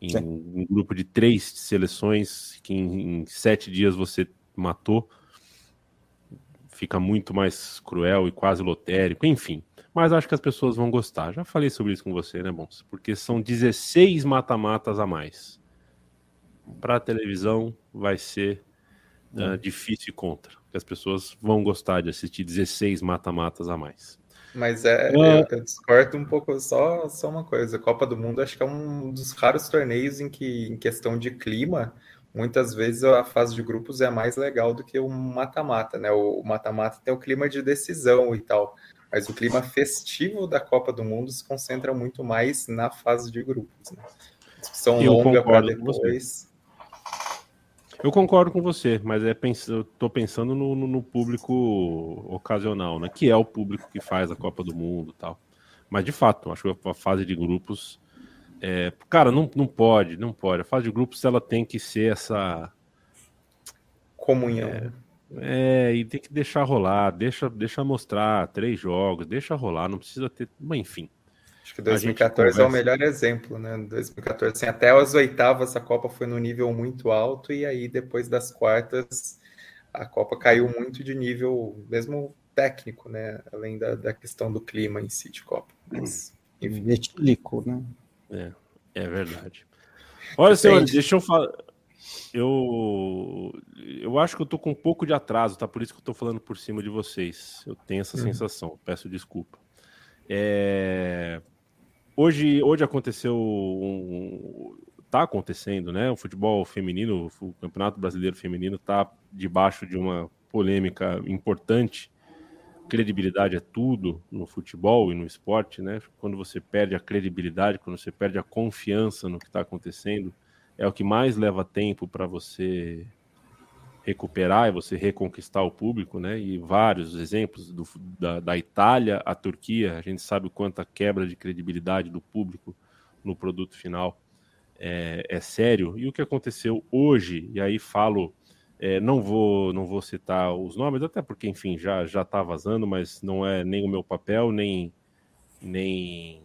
Em um grupo de três seleções que em, em sete dias você matou, fica muito mais cruel e quase lotérico, enfim mas acho que as pessoas vão gostar. Já falei sobre isso com você, né, Bons? Porque são 16 mata-matas a mais. Para a televisão vai ser uh, difícil e contra, porque as pessoas vão gostar de assistir 16 mata-matas a mais. Mas é, uh, eu, eu, discordo um pouco só, só uma coisa. Copa do Mundo acho que é um dos raros torneios em que, em questão de clima, muitas vezes a fase de grupos é mais legal do que o mata-mata, né? O mata-mata tem o clima de decisão e tal mas o clima festivo da Copa do Mundo se concentra muito mais na fase de grupos. Né? Discussão eu longa para depois. Eu concordo com você, mas é pens... eu estou pensando no, no, no, público ocasional, né? Que é o público que faz a Copa do Mundo tal. Mas de fato, acho que a fase de grupos. É... Cara, não, não pode, não pode. A fase de grupos ela tem que ser essa. Comunhão. É... É, e tem que deixar rolar, deixa, deixa mostrar três jogos, deixa rolar, não precisa ter. Mas enfim. Acho que 2014 é o melhor exemplo, né? 2014, assim, até as oitavas a Copa foi no nível muito alto, e aí depois das quartas a Copa caiu muito de nível, mesmo técnico, né? Além da, da questão do clima em si de Copa. Mas, enfim. Né? É, é verdade. Olha, senhor, deixa eu falar eu, eu acho que eu tô com um pouco de atraso, tá? Por isso que eu tô falando por cima de vocês. Eu tenho essa uhum. sensação, peço desculpa. É... Hoje, hoje aconteceu um... tá acontecendo, né? O futebol feminino, o Campeonato Brasileiro Feminino tá debaixo de uma polêmica importante. Credibilidade é tudo no futebol e no esporte, né? Quando você perde a credibilidade, quando você perde a confiança no que está acontecendo, é o que mais leva tempo para você recuperar e você reconquistar o público, né? E vários exemplos do, da, da Itália à Turquia, a gente sabe o quanto a quebra de credibilidade do público no produto final é, é sério. E o que aconteceu hoje, e aí falo, é, não vou não vou citar os nomes, até porque, enfim, já já está vazando, mas não é nem o meu papel, nem nem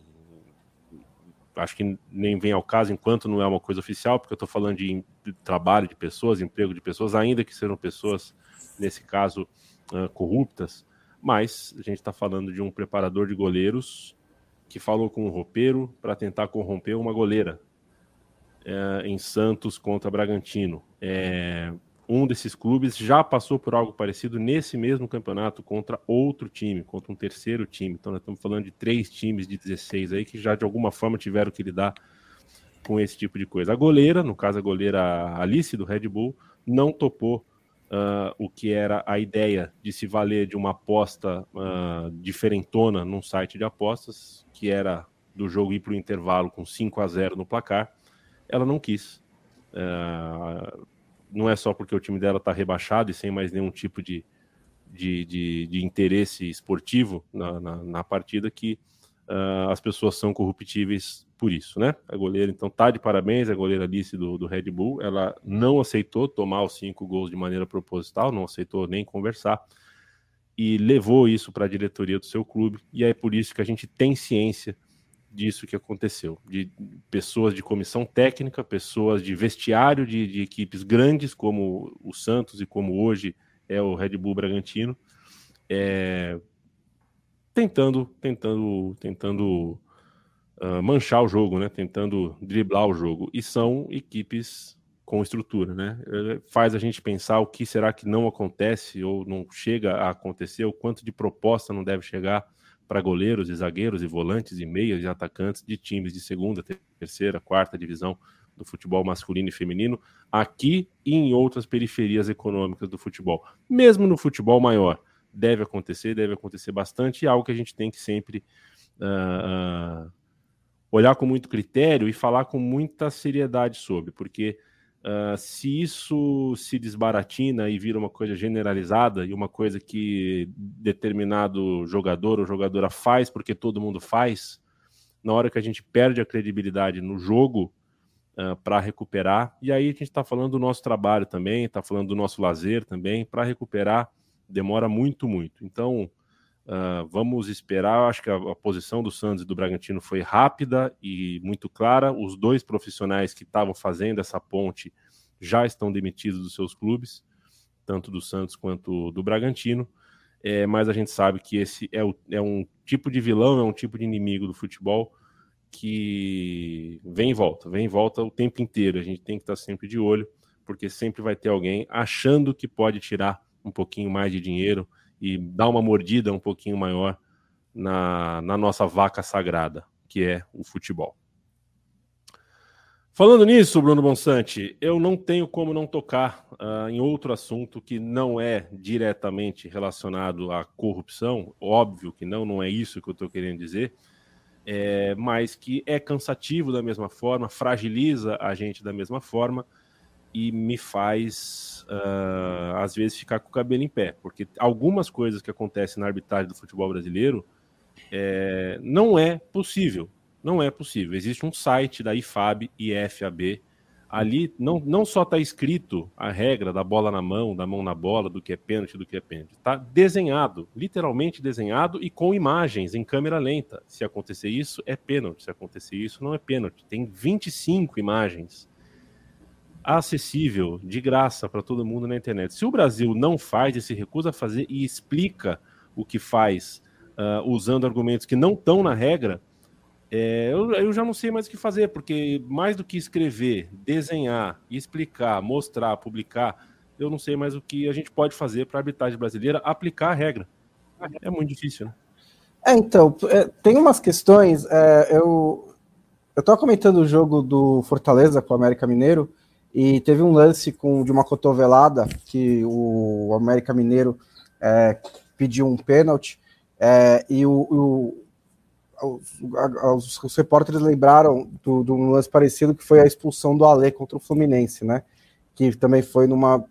acho que nem vem ao caso enquanto não é uma coisa oficial, porque eu estou falando de, de, trabalho de pessoas, emprego de pessoas, ainda que sejam pessoas, nesse caso, uh, corruptas, mas a gente está falando de um preparador de goleiros que falou com um roupeiro para tentar corromper uma goleira é, em Santos contra Bragantino. É, um desses clubes já passou por algo parecido nesse mesmo campeonato contra outro time, contra um terceiro time. Então, nós estamos falando de três times de 16 aí que já de alguma forma tiveram que lidar com esse tipo de coisa. A goleira, no caso a goleira Alice do Red Bull, não topou uh, o que era a ideia de se valer de uma aposta uh, diferentona num site de apostas, que era do jogo ir para o intervalo com 5 a 0 no placar. Ela não quis. Uh, não é só porque o time dela está rebaixado e sem mais nenhum tipo de, de, de, de interesse esportivo na, na, na partida que uh, as pessoas são corruptíveis por isso, né? A goleira, então, tá de parabéns, a goleira Alice do, do Red Bull, ela não aceitou tomar os cinco gols de maneira proposital, não aceitou nem conversar, e levou isso para a diretoria do seu clube, e é por isso que a gente tem ciência disso que aconteceu, de pessoas de comissão técnica, pessoas de vestiário de, de, equipes grandes, como o Santos e como hoje é o Red Bull Bragantino, é, tentando, tentando, tentando uh, manchar o jogo, né? Tentando driblar o jogo. E são equipes com estrutura, né? É, faz a gente pensar o que será que não acontece ou não chega a acontecer, o quanto de proposta não deve chegar para goleiros e zagueiros e volantes e meias e atacantes de times de segunda, terceira, quarta divisão do futebol masculino e feminino, aqui e em outras periferias econômicas do futebol. Mesmo no futebol maior, deve acontecer, deve acontecer bastante, e é algo que a gente tem que sempre uh, olhar com muito critério e falar com muita seriedade sobre, porque Uh, se isso se desbaratina e vira uma coisa generalizada e uma coisa que determinado jogador ou jogadora faz porque todo mundo faz, na hora que a gente perde a credibilidade no jogo uh, para recuperar, e aí a gente está falando do nosso trabalho também, está falando do nosso lazer também, para recuperar demora muito, muito. Então, Uh, vamos esperar. Acho que a, a, posição do Santos e do Bragantino foi rápida e muito clara. Os dois profissionais que estavam fazendo essa ponte já estão demitidos dos seus clubes, tanto do Santos quanto do Bragantino. É, mas a gente sabe que esse é, o, é um tipo de vilão, é um tipo de inimigo do futebol que vem e volta, vem e volta o tempo inteiro. A gente tem que estar sempre de olho, porque sempre vai ter alguém achando que pode tirar um pouquinho mais de dinheiro e dar uma mordida um pouquinho maior na, na nossa vaca sagrada, que é o futebol. Falando nisso, Bruno Bonsante, eu não tenho como não tocar uh, em outro assunto que não é diretamente relacionado à corrupção, óbvio que não, não é isso que eu estou querendo dizer, é, mas que é cansativo da mesma forma, fragiliza a gente da mesma forma e me faz, uh, às vezes, ficar com o cabelo em pé, porque algumas coisas que acontecem na arbitragem do futebol brasileiro é, não é possível. Não é possível. Existe um site da IFAB, IFAB, ali não, não só está escrito a regra da bola na mão, da mão na bola, do que é pênalti, do que é pênalti. Está desenhado, literalmente desenhado e com imagens em câmera lenta. Se acontecer isso, é pênalti. Se acontecer isso, não é pênalti. Tem 25 imagens acessível, de graça para todo mundo na internet. Se o Brasil não faz e se recusa a fazer e explica o que faz uh, usando argumentos que não estão na regra, é, eu, eu, já não sei mais o que fazer, porque mais do que escrever, desenhar, explicar, mostrar, publicar, eu não sei mais o que a gente pode fazer para a arbitragem brasileira aplicar a regra. É muito difícil, né? É, então, é, tem umas questões. É, eu eu comentando o jogo do Fortaleza com o América Mineiro, e teve um lance com, de uma cotovelada que o América Mineiro é, pediu um pênalti é, e o, o os, os, repórteres lembraram de um lance parecido que foi a expulsão do Alê contra o Fluminense, né? Que também foi numa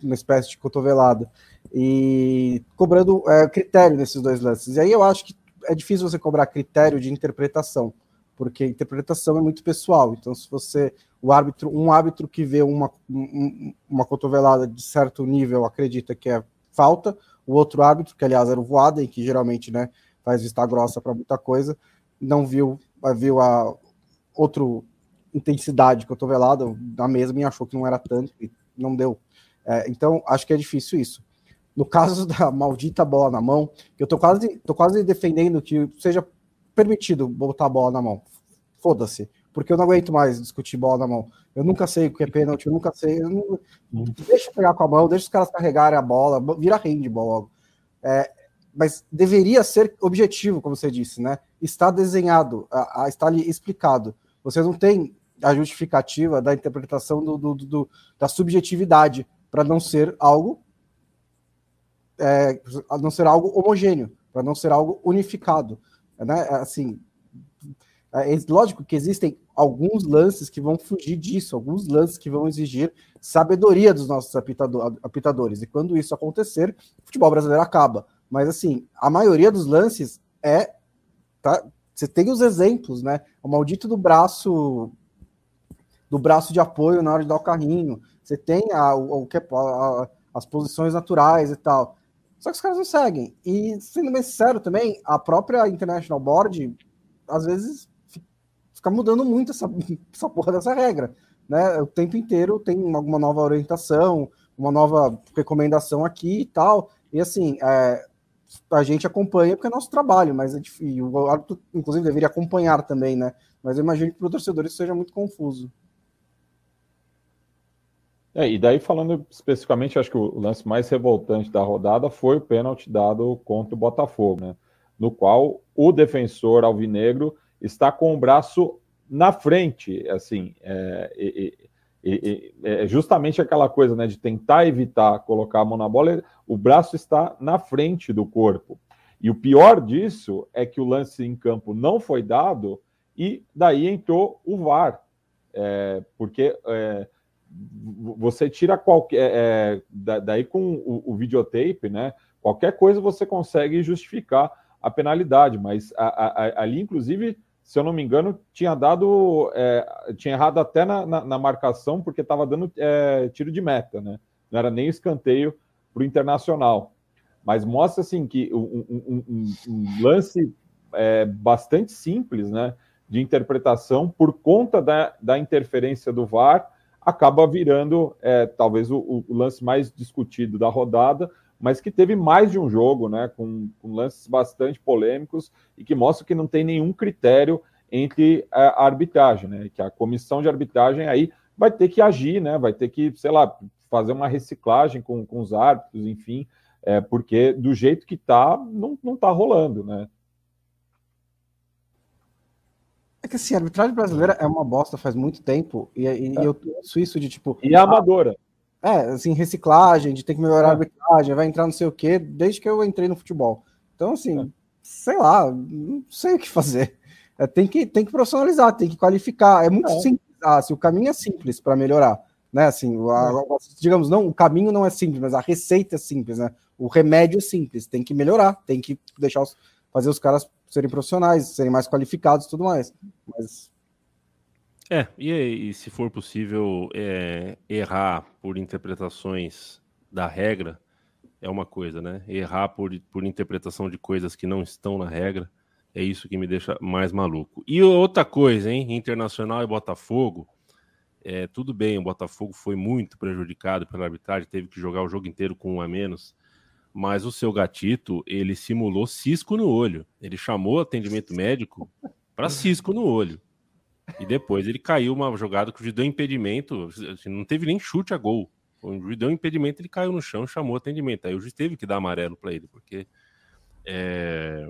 uma espécie de cotovelada. E cobrando é, critério nesses dois lances. E aí eu acho que é difícil você cobrar critério de interpretação, porque interpretação é muito pessoal. Então, se você o árbitro, um árbitro que vê uma, uma cotovelada de certo nível acredita que é falta, o outro árbitro, que aliás era o e que geralmente né, faz vista grossa para muita coisa, não viu, viu a, outro intensidade cotovelada, na mesma e achou que não era tanto e não deu. É, então, acho que é difícil isso. No caso da maldita bola na mão, eu tô quase, tô quase defendendo que seja permitido botar a bola na mão. Foda-se, porque eu não aguento mais discutir bola na mão. Eu nunca sei o que é pênalti, eu nunca sei. Eu não... Deixa eu pegar com a mão, deixa os caras carregarem a bola, vira handball logo. É, mas deveria ser objetivo, como você disse, né? Está desenhado, a, a, está ali explicado. Você não tem a justificativa da interpretação do, do, do da subjetividade para não ser algo é, não ser algo homogêneo, para não ser algo unificado, né? Assim, é, é lógico que existem alguns lances que vão fugir disso, alguns lances que vão exigir sabedoria dos nossos apitador, apitadores. E quando isso acontecer, o futebol brasileiro acaba. Mas assim, a maioria dos lances é, tá? Você tem os exemplos, né? O maldito do braço do braço de apoio na hora de dar o carrinho. Você tem a, o, que é, as posições naturais e tal. Só que os caras não seguem. E, sendo bem sincero também, a própria International Board, às vezes, fica mudando muito essa, essa porra dessa regra. Né? O tempo inteiro tem alguma nova orientação, uma nova recomendação aqui e tal. E assim, é, a gente acompanha porque é nosso trabalho, mas é difícil. O árbitro, inclusive, deveria acompanhar também, né? Mas eu imagino que para o torcedor isso seja muito confuso. É, e daí falando especificamente, acho que o lance mais revoltante da rodada foi o pênalti dado contra o Botafogo, né? No qual o defensor alvinegro está com o braço na frente, assim, é, é, é, é justamente aquela coisa, né, de tentar evitar colocar a mão na bola, o braço está na frente do corpo. E o pior disso é que o lance em campo não foi dado e daí entrou o VAR, é, porque é, você tira qualquer. É, daí com o, o, videotape, né? Qualquer coisa você consegue justificar a penalidade, mas a, a, ali, inclusive, se eu não me engano, tinha dado. É, tinha errado até na, na, na marcação, porque estava dando é, tiro de meta, né? Não era nem escanteio para o internacional. Mas mostra assim que um, um, um, um lance é, bastante simples, né? De interpretação por conta da, da interferência do VAR acaba virando é, talvez o, o, lance mais discutido da rodada, mas que teve mais de um jogo, né, com, com lances bastante polêmicos e que mostra que não tem nenhum critério entre a arbitragem, né, que a comissão de arbitragem aí vai ter que agir, né, vai ter que, sei lá, fazer uma reciclagem com, com os árbitros, enfim, é, porque do jeito que tá, não, não tá rolando, né. É que assim, a arbitragem brasileira é uma bosta faz muito tempo, e, e é. eu penso isso de tipo. E é amadora. É, assim, reciclagem, de ter que melhorar é. a arbitragem, vai entrar não sei o quê, desde que eu entrei no futebol. Então, assim, é. sei lá, não sei o que fazer. É, tem, que, tem que profissionalizar, tem que qualificar. É muito é. simples. Ah, assim, o caminho é simples para melhorar. Né, assim, a, é. digamos, não, o caminho não é simples, mas a receita é simples, né? O remédio é simples, tem que melhorar, tem que deixar os, fazer os caras serem profissionais, serem mais qualificados tudo mais. Mas... É, e, e se for possível é, errar por interpretações da regra é uma coisa, né? Errar por, por interpretação de coisas que não estão na regra é isso que me deixa mais maluco. E outra coisa, hein? Internacional e Botafogo. É, tudo bem, o Botafogo foi muito prejudicado pela arbitragem, teve que jogar o jogo inteiro com um a menos mas o seu gatito, ele simulou cisco no olho. Ele chamou atendimento médico para cisco no olho. E depois ele caiu uma jogada que o deu impedimento, assim, não teve nem chute a gol. O juiz deu impedimento, ele caiu no chão, chamou atendimento. Aí o juiz teve que dar amarelo para ele, porque é...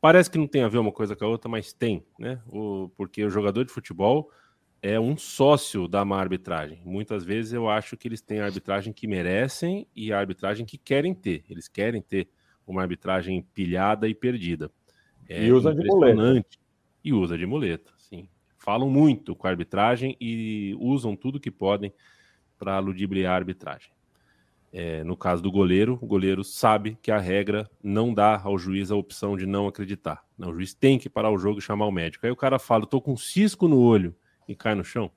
parece que não tem a ver uma coisa com a outra, mas tem, né? O... Porque o jogador de futebol é um sócio da má arbitragem. Muitas vezes eu acho que eles têm a arbitragem que merecem e a arbitragem que querem ter. Eles querem ter uma arbitragem pilhada e perdida. É e usa de muleta. E usa de muleta. Falam muito com a arbitragem e usam tudo que podem para ludibriar a arbitragem. É, no caso do goleiro, o goleiro sabe que a regra não dá ao juiz a opção de não acreditar. Não, o juiz tem que parar o jogo e chamar o médico. Aí o cara fala: estou com um cisco no olho e cai no chão.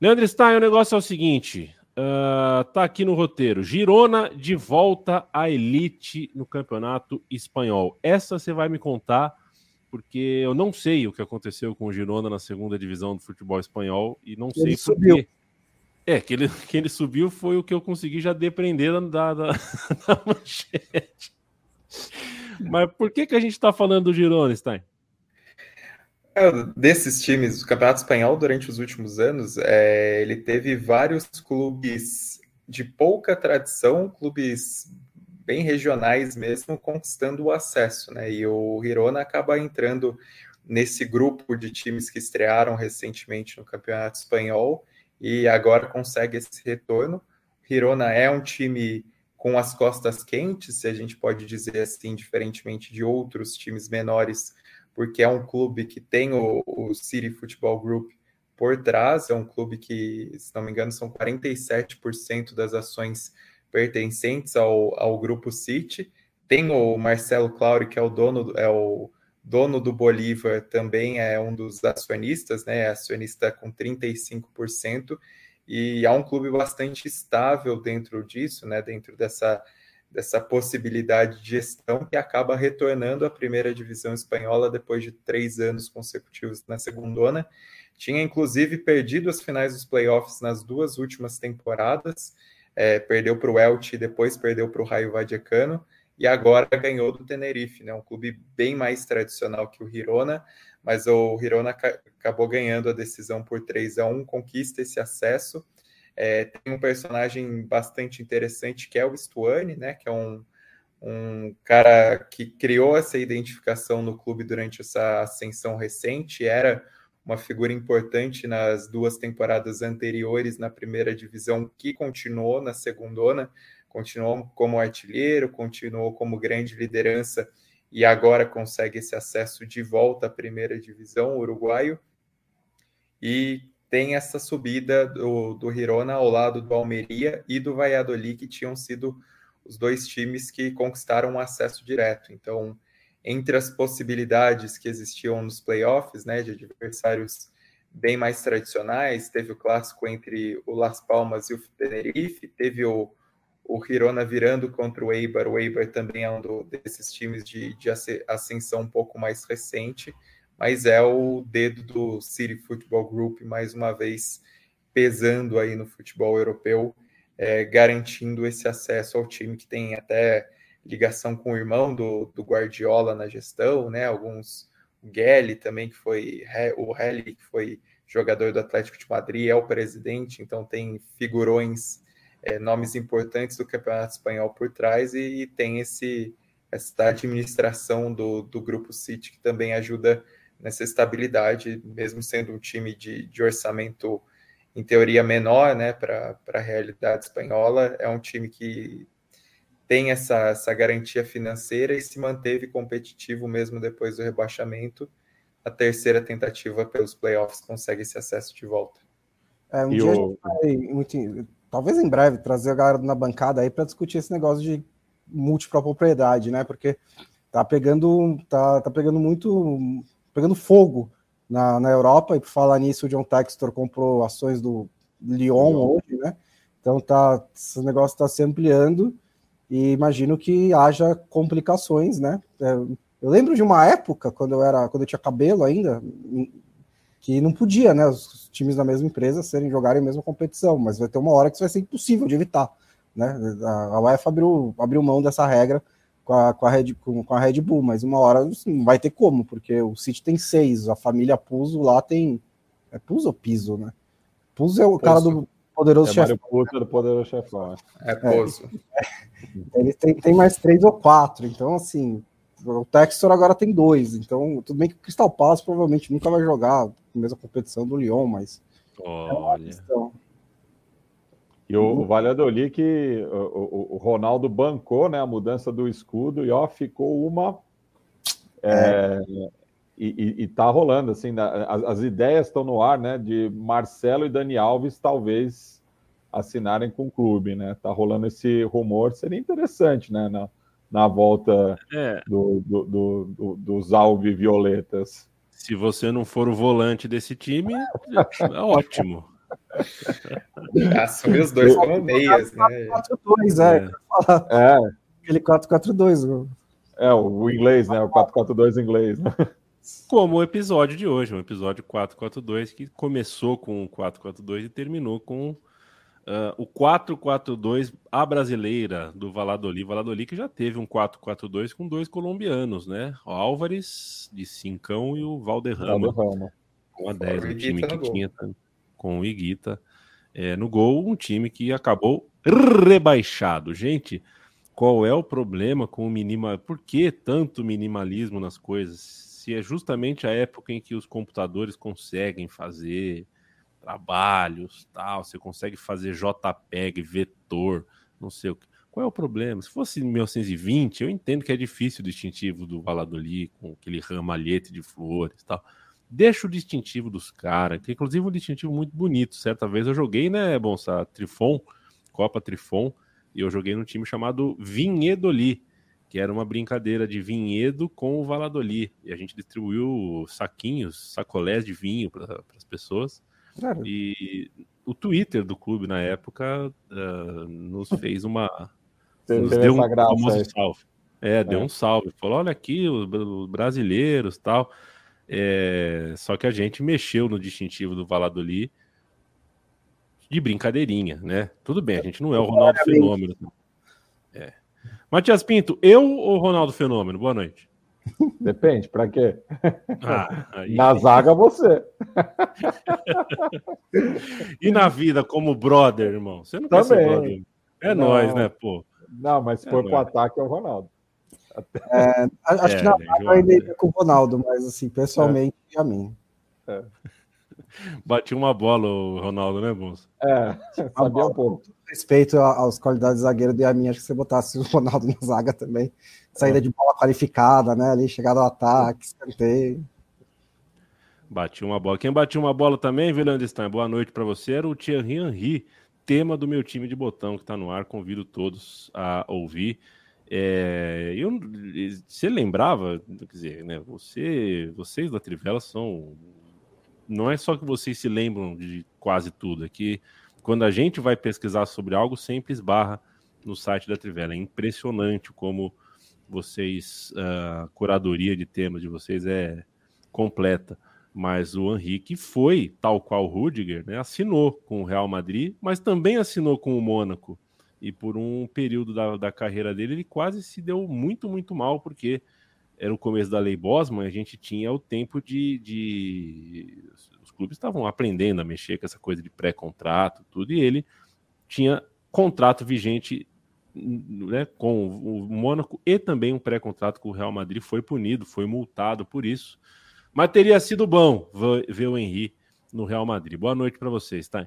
Leandro Stein, o negócio é o seguinte: uh, tá aqui no roteiro. Girona de volta à elite no campeonato espanhol. Essa você vai me contar porque eu não sei o que aconteceu com o Girona na segunda divisão do futebol espanhol e não Ele sei por subiu. É, que ele, que ele subiu foi o que eu consegui já depreender da, da, da manchete. Mas por que, que a gente está falando do Girona, Stein? É, desses times, o Campeonato Espanhol, durante os últimos anos, é, ele teve vários clubes de pouca tradição, clubes bem regionais mesmo, conquistando o acesso, né? E o Girona acaba entrando nesse grupo de times que estrearam recentemente no Campeonato Espanhol e agora consegue esse retorno. O Girona é um time com as costas quentes, se a gente pode dizer assim, diferentemente de outros times menores, porque é um clube que tem o, o City Football Group por trás, é um clube que, se não me engano, são 47% das ações pertencentes ao, ao grupo City. Tem o Marcelo Claure, que é o dono, é o dono do Bolívar, também é um dos acionistas, né? É acionista com 35%, e há um clube bastante estável dentro disso, né? Dentro dessa, dessa possibilidade de gestão que acaba retornando à primeira divisão espanhola depois de três anos consecutivos na segundona. Tinha inclusive perdido as finais dos playoffs nas duas últimas temporadas, é, perdeu para o Elche depois perdeu para o Raio Vallecano, e agora ganhou do Tenerife, né? um clube bem mais tradicional que o Girona, mas o Girona acabou ganhando a decisão por 3 a 1 conquista esse acesso. É, tem um personagem bastante interessante que é o Stuani, né? que é um, um cara que criou essa identificação no clube durante essa ascensão recente, era uma figura importante nas duas temporadas anteriores na primeira divisão, que continuou na segundona, continuou como artilheiro, continuou como grande liderança e agora consegue esse acesso de volta à primeira divisão uruguaio. E tem essa subida do, do Girona ao lado do Almeria e do Valladolid, que tinham sido os dois times que conquistaram o acesso direto. Então, entre as possibilidades que existiam nos playoffs, né, de adversários bem mais tradicionais, teve o clássico entre o Las Palmas e o Tenerife, teve o, o Girona virando contra o Eibar, o Eibar também é um do, desses times de, de ascensão um pouco mais recente, mas é o dedo do City Football Group, mais uma vez, pesando aí no futebol europeu, é, garantindo esse acesso ao time que tem até ligação com o irmão do, do Guardiola na gestão, né? Alguns o Gelli também que foi o Helly que foi jogador do Atlético de Madrid é o presidente, então tem figurões, é, nomes importantes do Campeonato Espanhol por trás e, e tem esse essa administração do, do grupo City que também ajuda nessa estabilidade, mesmo sendo um time de, de orçamento em teoria menor, né, para a realidade espanhola, é um time que tem essa, essa garantia financeira e se manteve competitivo mesmo depois do rebaixamento. A terceira tentativa pelos playoffs consegue esse acesso de volta. É, um e dia o... vai, muito, talvez em breve, trazer a galera na bancada aí para discutir esse negócio de múltipla propriedade, né? Porque tá pegando, tá, tá pegando muito, pegando fogo na, na Europa, e por falar nisso, o John Textor comprou ações do Lyon, Lyon. hoje, né? Então tá, esse negócio está se ampliando e imagino que haja complicações, né? É, eu lembro de uma época, quando eu era, quando eu tinha cabelo ainda, que não podia, né? Os times da mesma empresa serem jogarem a mesma competição, mas vai ter uma hora que isso vai ser impossível de evitar, né? A UEFA abriu, abriu mão dessa regra com a, com a, Red, com, com a Red Bull, mas uma hora assim, não vai ter como, porque o City tem seis, a família Puso lá tem. É Puso ou Piso, né? Puso é o Poço. cara do Poderoso é Chefão. Puso do Poderoso Chefão. É Poço. É. Ele tem, tem mais três ou quatro, então assim, o Textor agora tem dois, então tudo bem que o Crystal Palace provavelmente nunca vai jogar a mesma competição do Lyon, mas Olha. É e o, o Valladolid que o, o, o, Ronaldo bancou né, a mudança do escudo e ó, ficou uma. É, é. E, e, e, tá rolando, assim, as, as ideias estão no ar, né? De Marcelo e Dani Alves talvez assinarem com o clube, né? Tá rolando esse rumor, seria interessante, né? Na, na volta é. do, do, do, dos Alves Violetas. Se você não for o volante desse time, é ótimo. Assumir os dois como meias, né? 4-4-2, é. é. Aquele 4-4-2. É, o inglês, né? O 4-4-2 inglês. Né? Como o episódio de hoje, um episódio 442 que começou com o 442 e terminou com Uh, o 4-4-2, a brasileira do Valladolid. Valladolid que já teve um 4-4-2 com dois colombianos, né? O Álvares de Cincão e o Valderrama. Valderrama. Com a 10, um time que tinha com o Iguita. É, no gol, um time que acabou rebaixado. Gente, qual é o problema com o minimal? Por que tanto minimalismo nas coisas? Se é justamente a época em que os computadores conseguem fazer trabalhos, tal, você consegue fazer JPEG, vetor, não sei o que. Qual é o problema? Se fosse 1920, eu entendo que é difícil o distintivo do Valladolid, com aquele ramalhete de flores tal. Deixa o distintivo dos caras, que inclusive é um distintivo muito bonito. Certa vez eu joguei, né, Bonsa, Trifon, Copa Trifon, e eu joguei num time chamado Vinhedoli, que era uma brincadeira de vinhedo com o Valladolid. E a gente distribuiu saquinhos, sacolés de vinho para as pessoas. Claro. E o Twitter do clube na época uh, nos fez uma. nos deu um graça, famoso é. salve. É, deu é. um salve. Falou: olha aqui, os, os brasileiros tal. É, só que a gente mexeu no distintivo do Valladolid de brincadeirinha, né? Tudo bem, a gente não é o Ronaldo Fenômeno. É. Matias Pinto, eu ou Ronaldo Fenômeno? Boa noite. Depende, para quê? Ah, aí... Na zaga, você. e na vida, como brother, irmão? Você não Também. quer ser brother? É não. nós, né, pô? Não, mas se é for pro ataque, é o Ronaldo. É, acho é, que na zaga ele iria com o Ronaldo, mas assim, pessoalmente, é. a mim. É. Bati uma bola o Ronaldo, né, Bonso? É, sabia um pouco. Respeito às qualidades de zagueiro de a mim, acho que você botasse o Ronaldo na zaga também saída de bola qualificada, né? Ali, chegada ao ataque, escanteio. Bati uma bola. Quem batiu uma bola também, Stein, boa noite para você, era o Thierry Henry, tema do meu time de botão que está no ar. Convido todos a ouvir. É, eu, você lembrava, quer dizer, né? Você, vocês da Trivela são. Não é só que vocês se lembram de quase tudo, é que quando a gente vai pesquisar sobre algo, sempre esbarra no site da Trivela. É impressionante como vocês, a curadoria de temas de vocês é completa. Mas o Henrique foi, tal qual o Rudiger, né, assinou com o Real Madrid, mas também assinou com o Mônaco. E por um período da, da carreira dele, ele quase se deu muito, muito mal, porque era o começo da lei Bosman, a gente tinha o tempo de. de... Clubes estavam aprendendo a mexer com essa coisa de pré-contrato, tudo, e ele tinha contrato vigente né, com o Mônaco e também um pré-contrato com o Real Madrid, foi punido, foi multado por isso. Mas teria sido bom ver o Henry no Real Madrid. Boa noite para vocês, tá?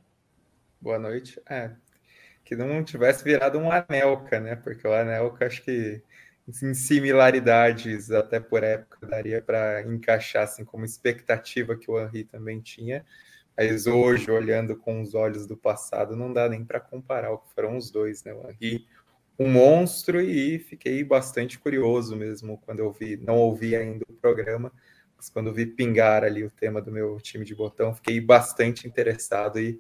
Boa noite. É, que não tivesse virado um Anelka, né? Porque o Anelka, acho que similaridades, até por época, daria para encaixar assim, como expectativa que o Henry também tinha. Mas hoje, olhando com os olhos do passado, não dá nem para comparar o que foram os dois, né? O Henry um monstro e fiquei bastante curioso mesmo quando eu vi, não ouvi ainda o programa, mas quando vi pingar ali o tema do meu time de botão, fiquei bastante interessado e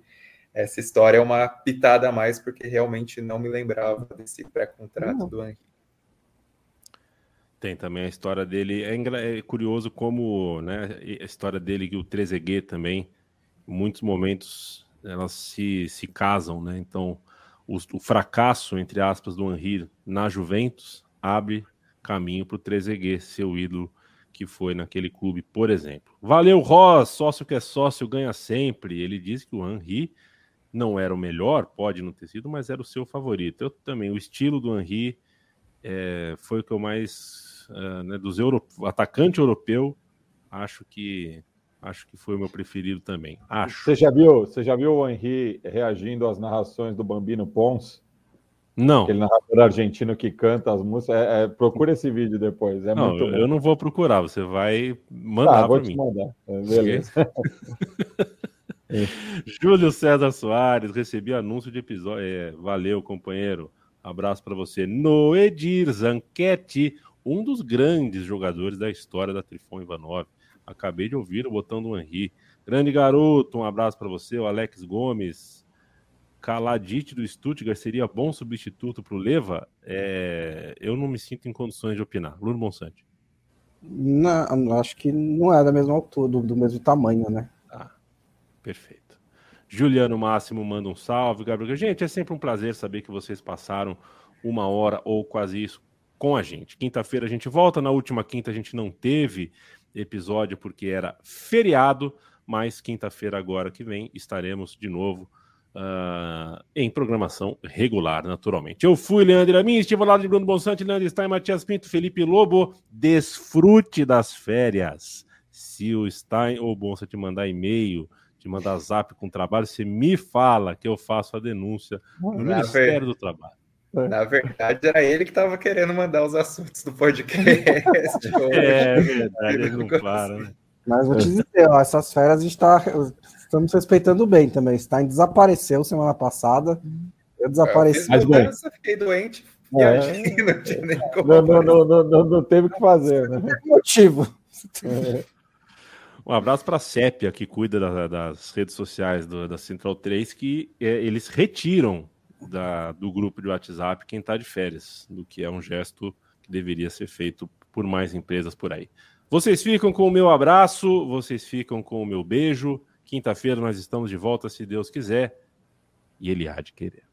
essa história é uma pitada a mais porque realmente não me lembrava desse pré-contrato do Henrique. Tem também a história dele, é, é, curioso como, né, a história dele e o Trezeguet também, em muitos momentos elas se, se casam, né, então o, o fracasso, entre aspas, do Henry na Juventus abre caminho para o Trezeguet, seu ídolo que foi naquele clube, por exemplo. Valeu, Ross, sócio que é sócio ganha sempre. Ele disse que o Henry não era o melhor, pode não ter sido, mas era o seu favorito. Eu também, o estilo do Henry é, foi o que eu mais, uh, né, dos euro, atacante europeu, acho que Acho que foi o meu preferido também. Acho. Você já viu, você já viu o Henry reagindo às narrações do Bambino Pons? Não. Aquele narrador argentino que canta as músicas. É, é, procura esse vídeo depois. É não, eu, eu, não vou procurar. Você vai mandar tá, vou te mim. mandar. É, beleza. Júlio César Soares, recebi anúncio de episódio. É, valeu, companheiro. Abraço para você. Noedir Zanquete, um dos grandes jogadores da história da Trifon Ivanov. Acabei de ouvir o botão do Henri. Grande garoto, um abraço para você, o Alex Gomes. Caladite do Stuttgart seria bom substituto para o Leva? É... Eu não me sinto em condições de opinar. Luno Bonsante. Não, acho que não é da mesma altura, do, do mesmo tamanho, né? Ah, perfeito. Juliano Máximo manda um salve, Gabriel. Gente, é sempre um prazer saber que vocês passaram uma hora ou quase isso com a gente. Quinta-feira a gente volta, na última quinta a gente não teve episódio porque era feriado, mas quinta-feira agora que vem estaremos de novo uh, em programação regular, naturalmente. Eu fui Leandro Amin, estive ao lado de Bruno Bonsante, Leandro Stein, Matias Pinto, Felipe Lobo. Desfrute das férias. Se o Stein ou o Bonsa te mandar e-mail, te mandar zap com trabalho, você me fala que eu faço a denúncia no Ministério do Trabalho. Na verdade, era ele que estava querendo mandar os assuntos do podcast. é verdade, ele não para, né? Mas vou te dizer, ó, essas férias a gente está estamos respeitando bem também. Stein desapareceu semana passada. Eu desapareci. Eu mudança, fiquei doente. É. Não, tinha nem como não, não, não, não, não teve o que fazer, né? motivo. É. Um abraço para a Sépia, que cuida da, das redes sociais do, da Central 3, que é, eles retiram da, do grupo de WhatsApp quem está de férias, do que é um gesto que deveria ser feito por mais empresas por aí. Vocês ficam com o meu abraço, vocês ficam com o meu beijo. Quinta-feira nós estamos de volta, se Deus quiser, e Ele há de querer.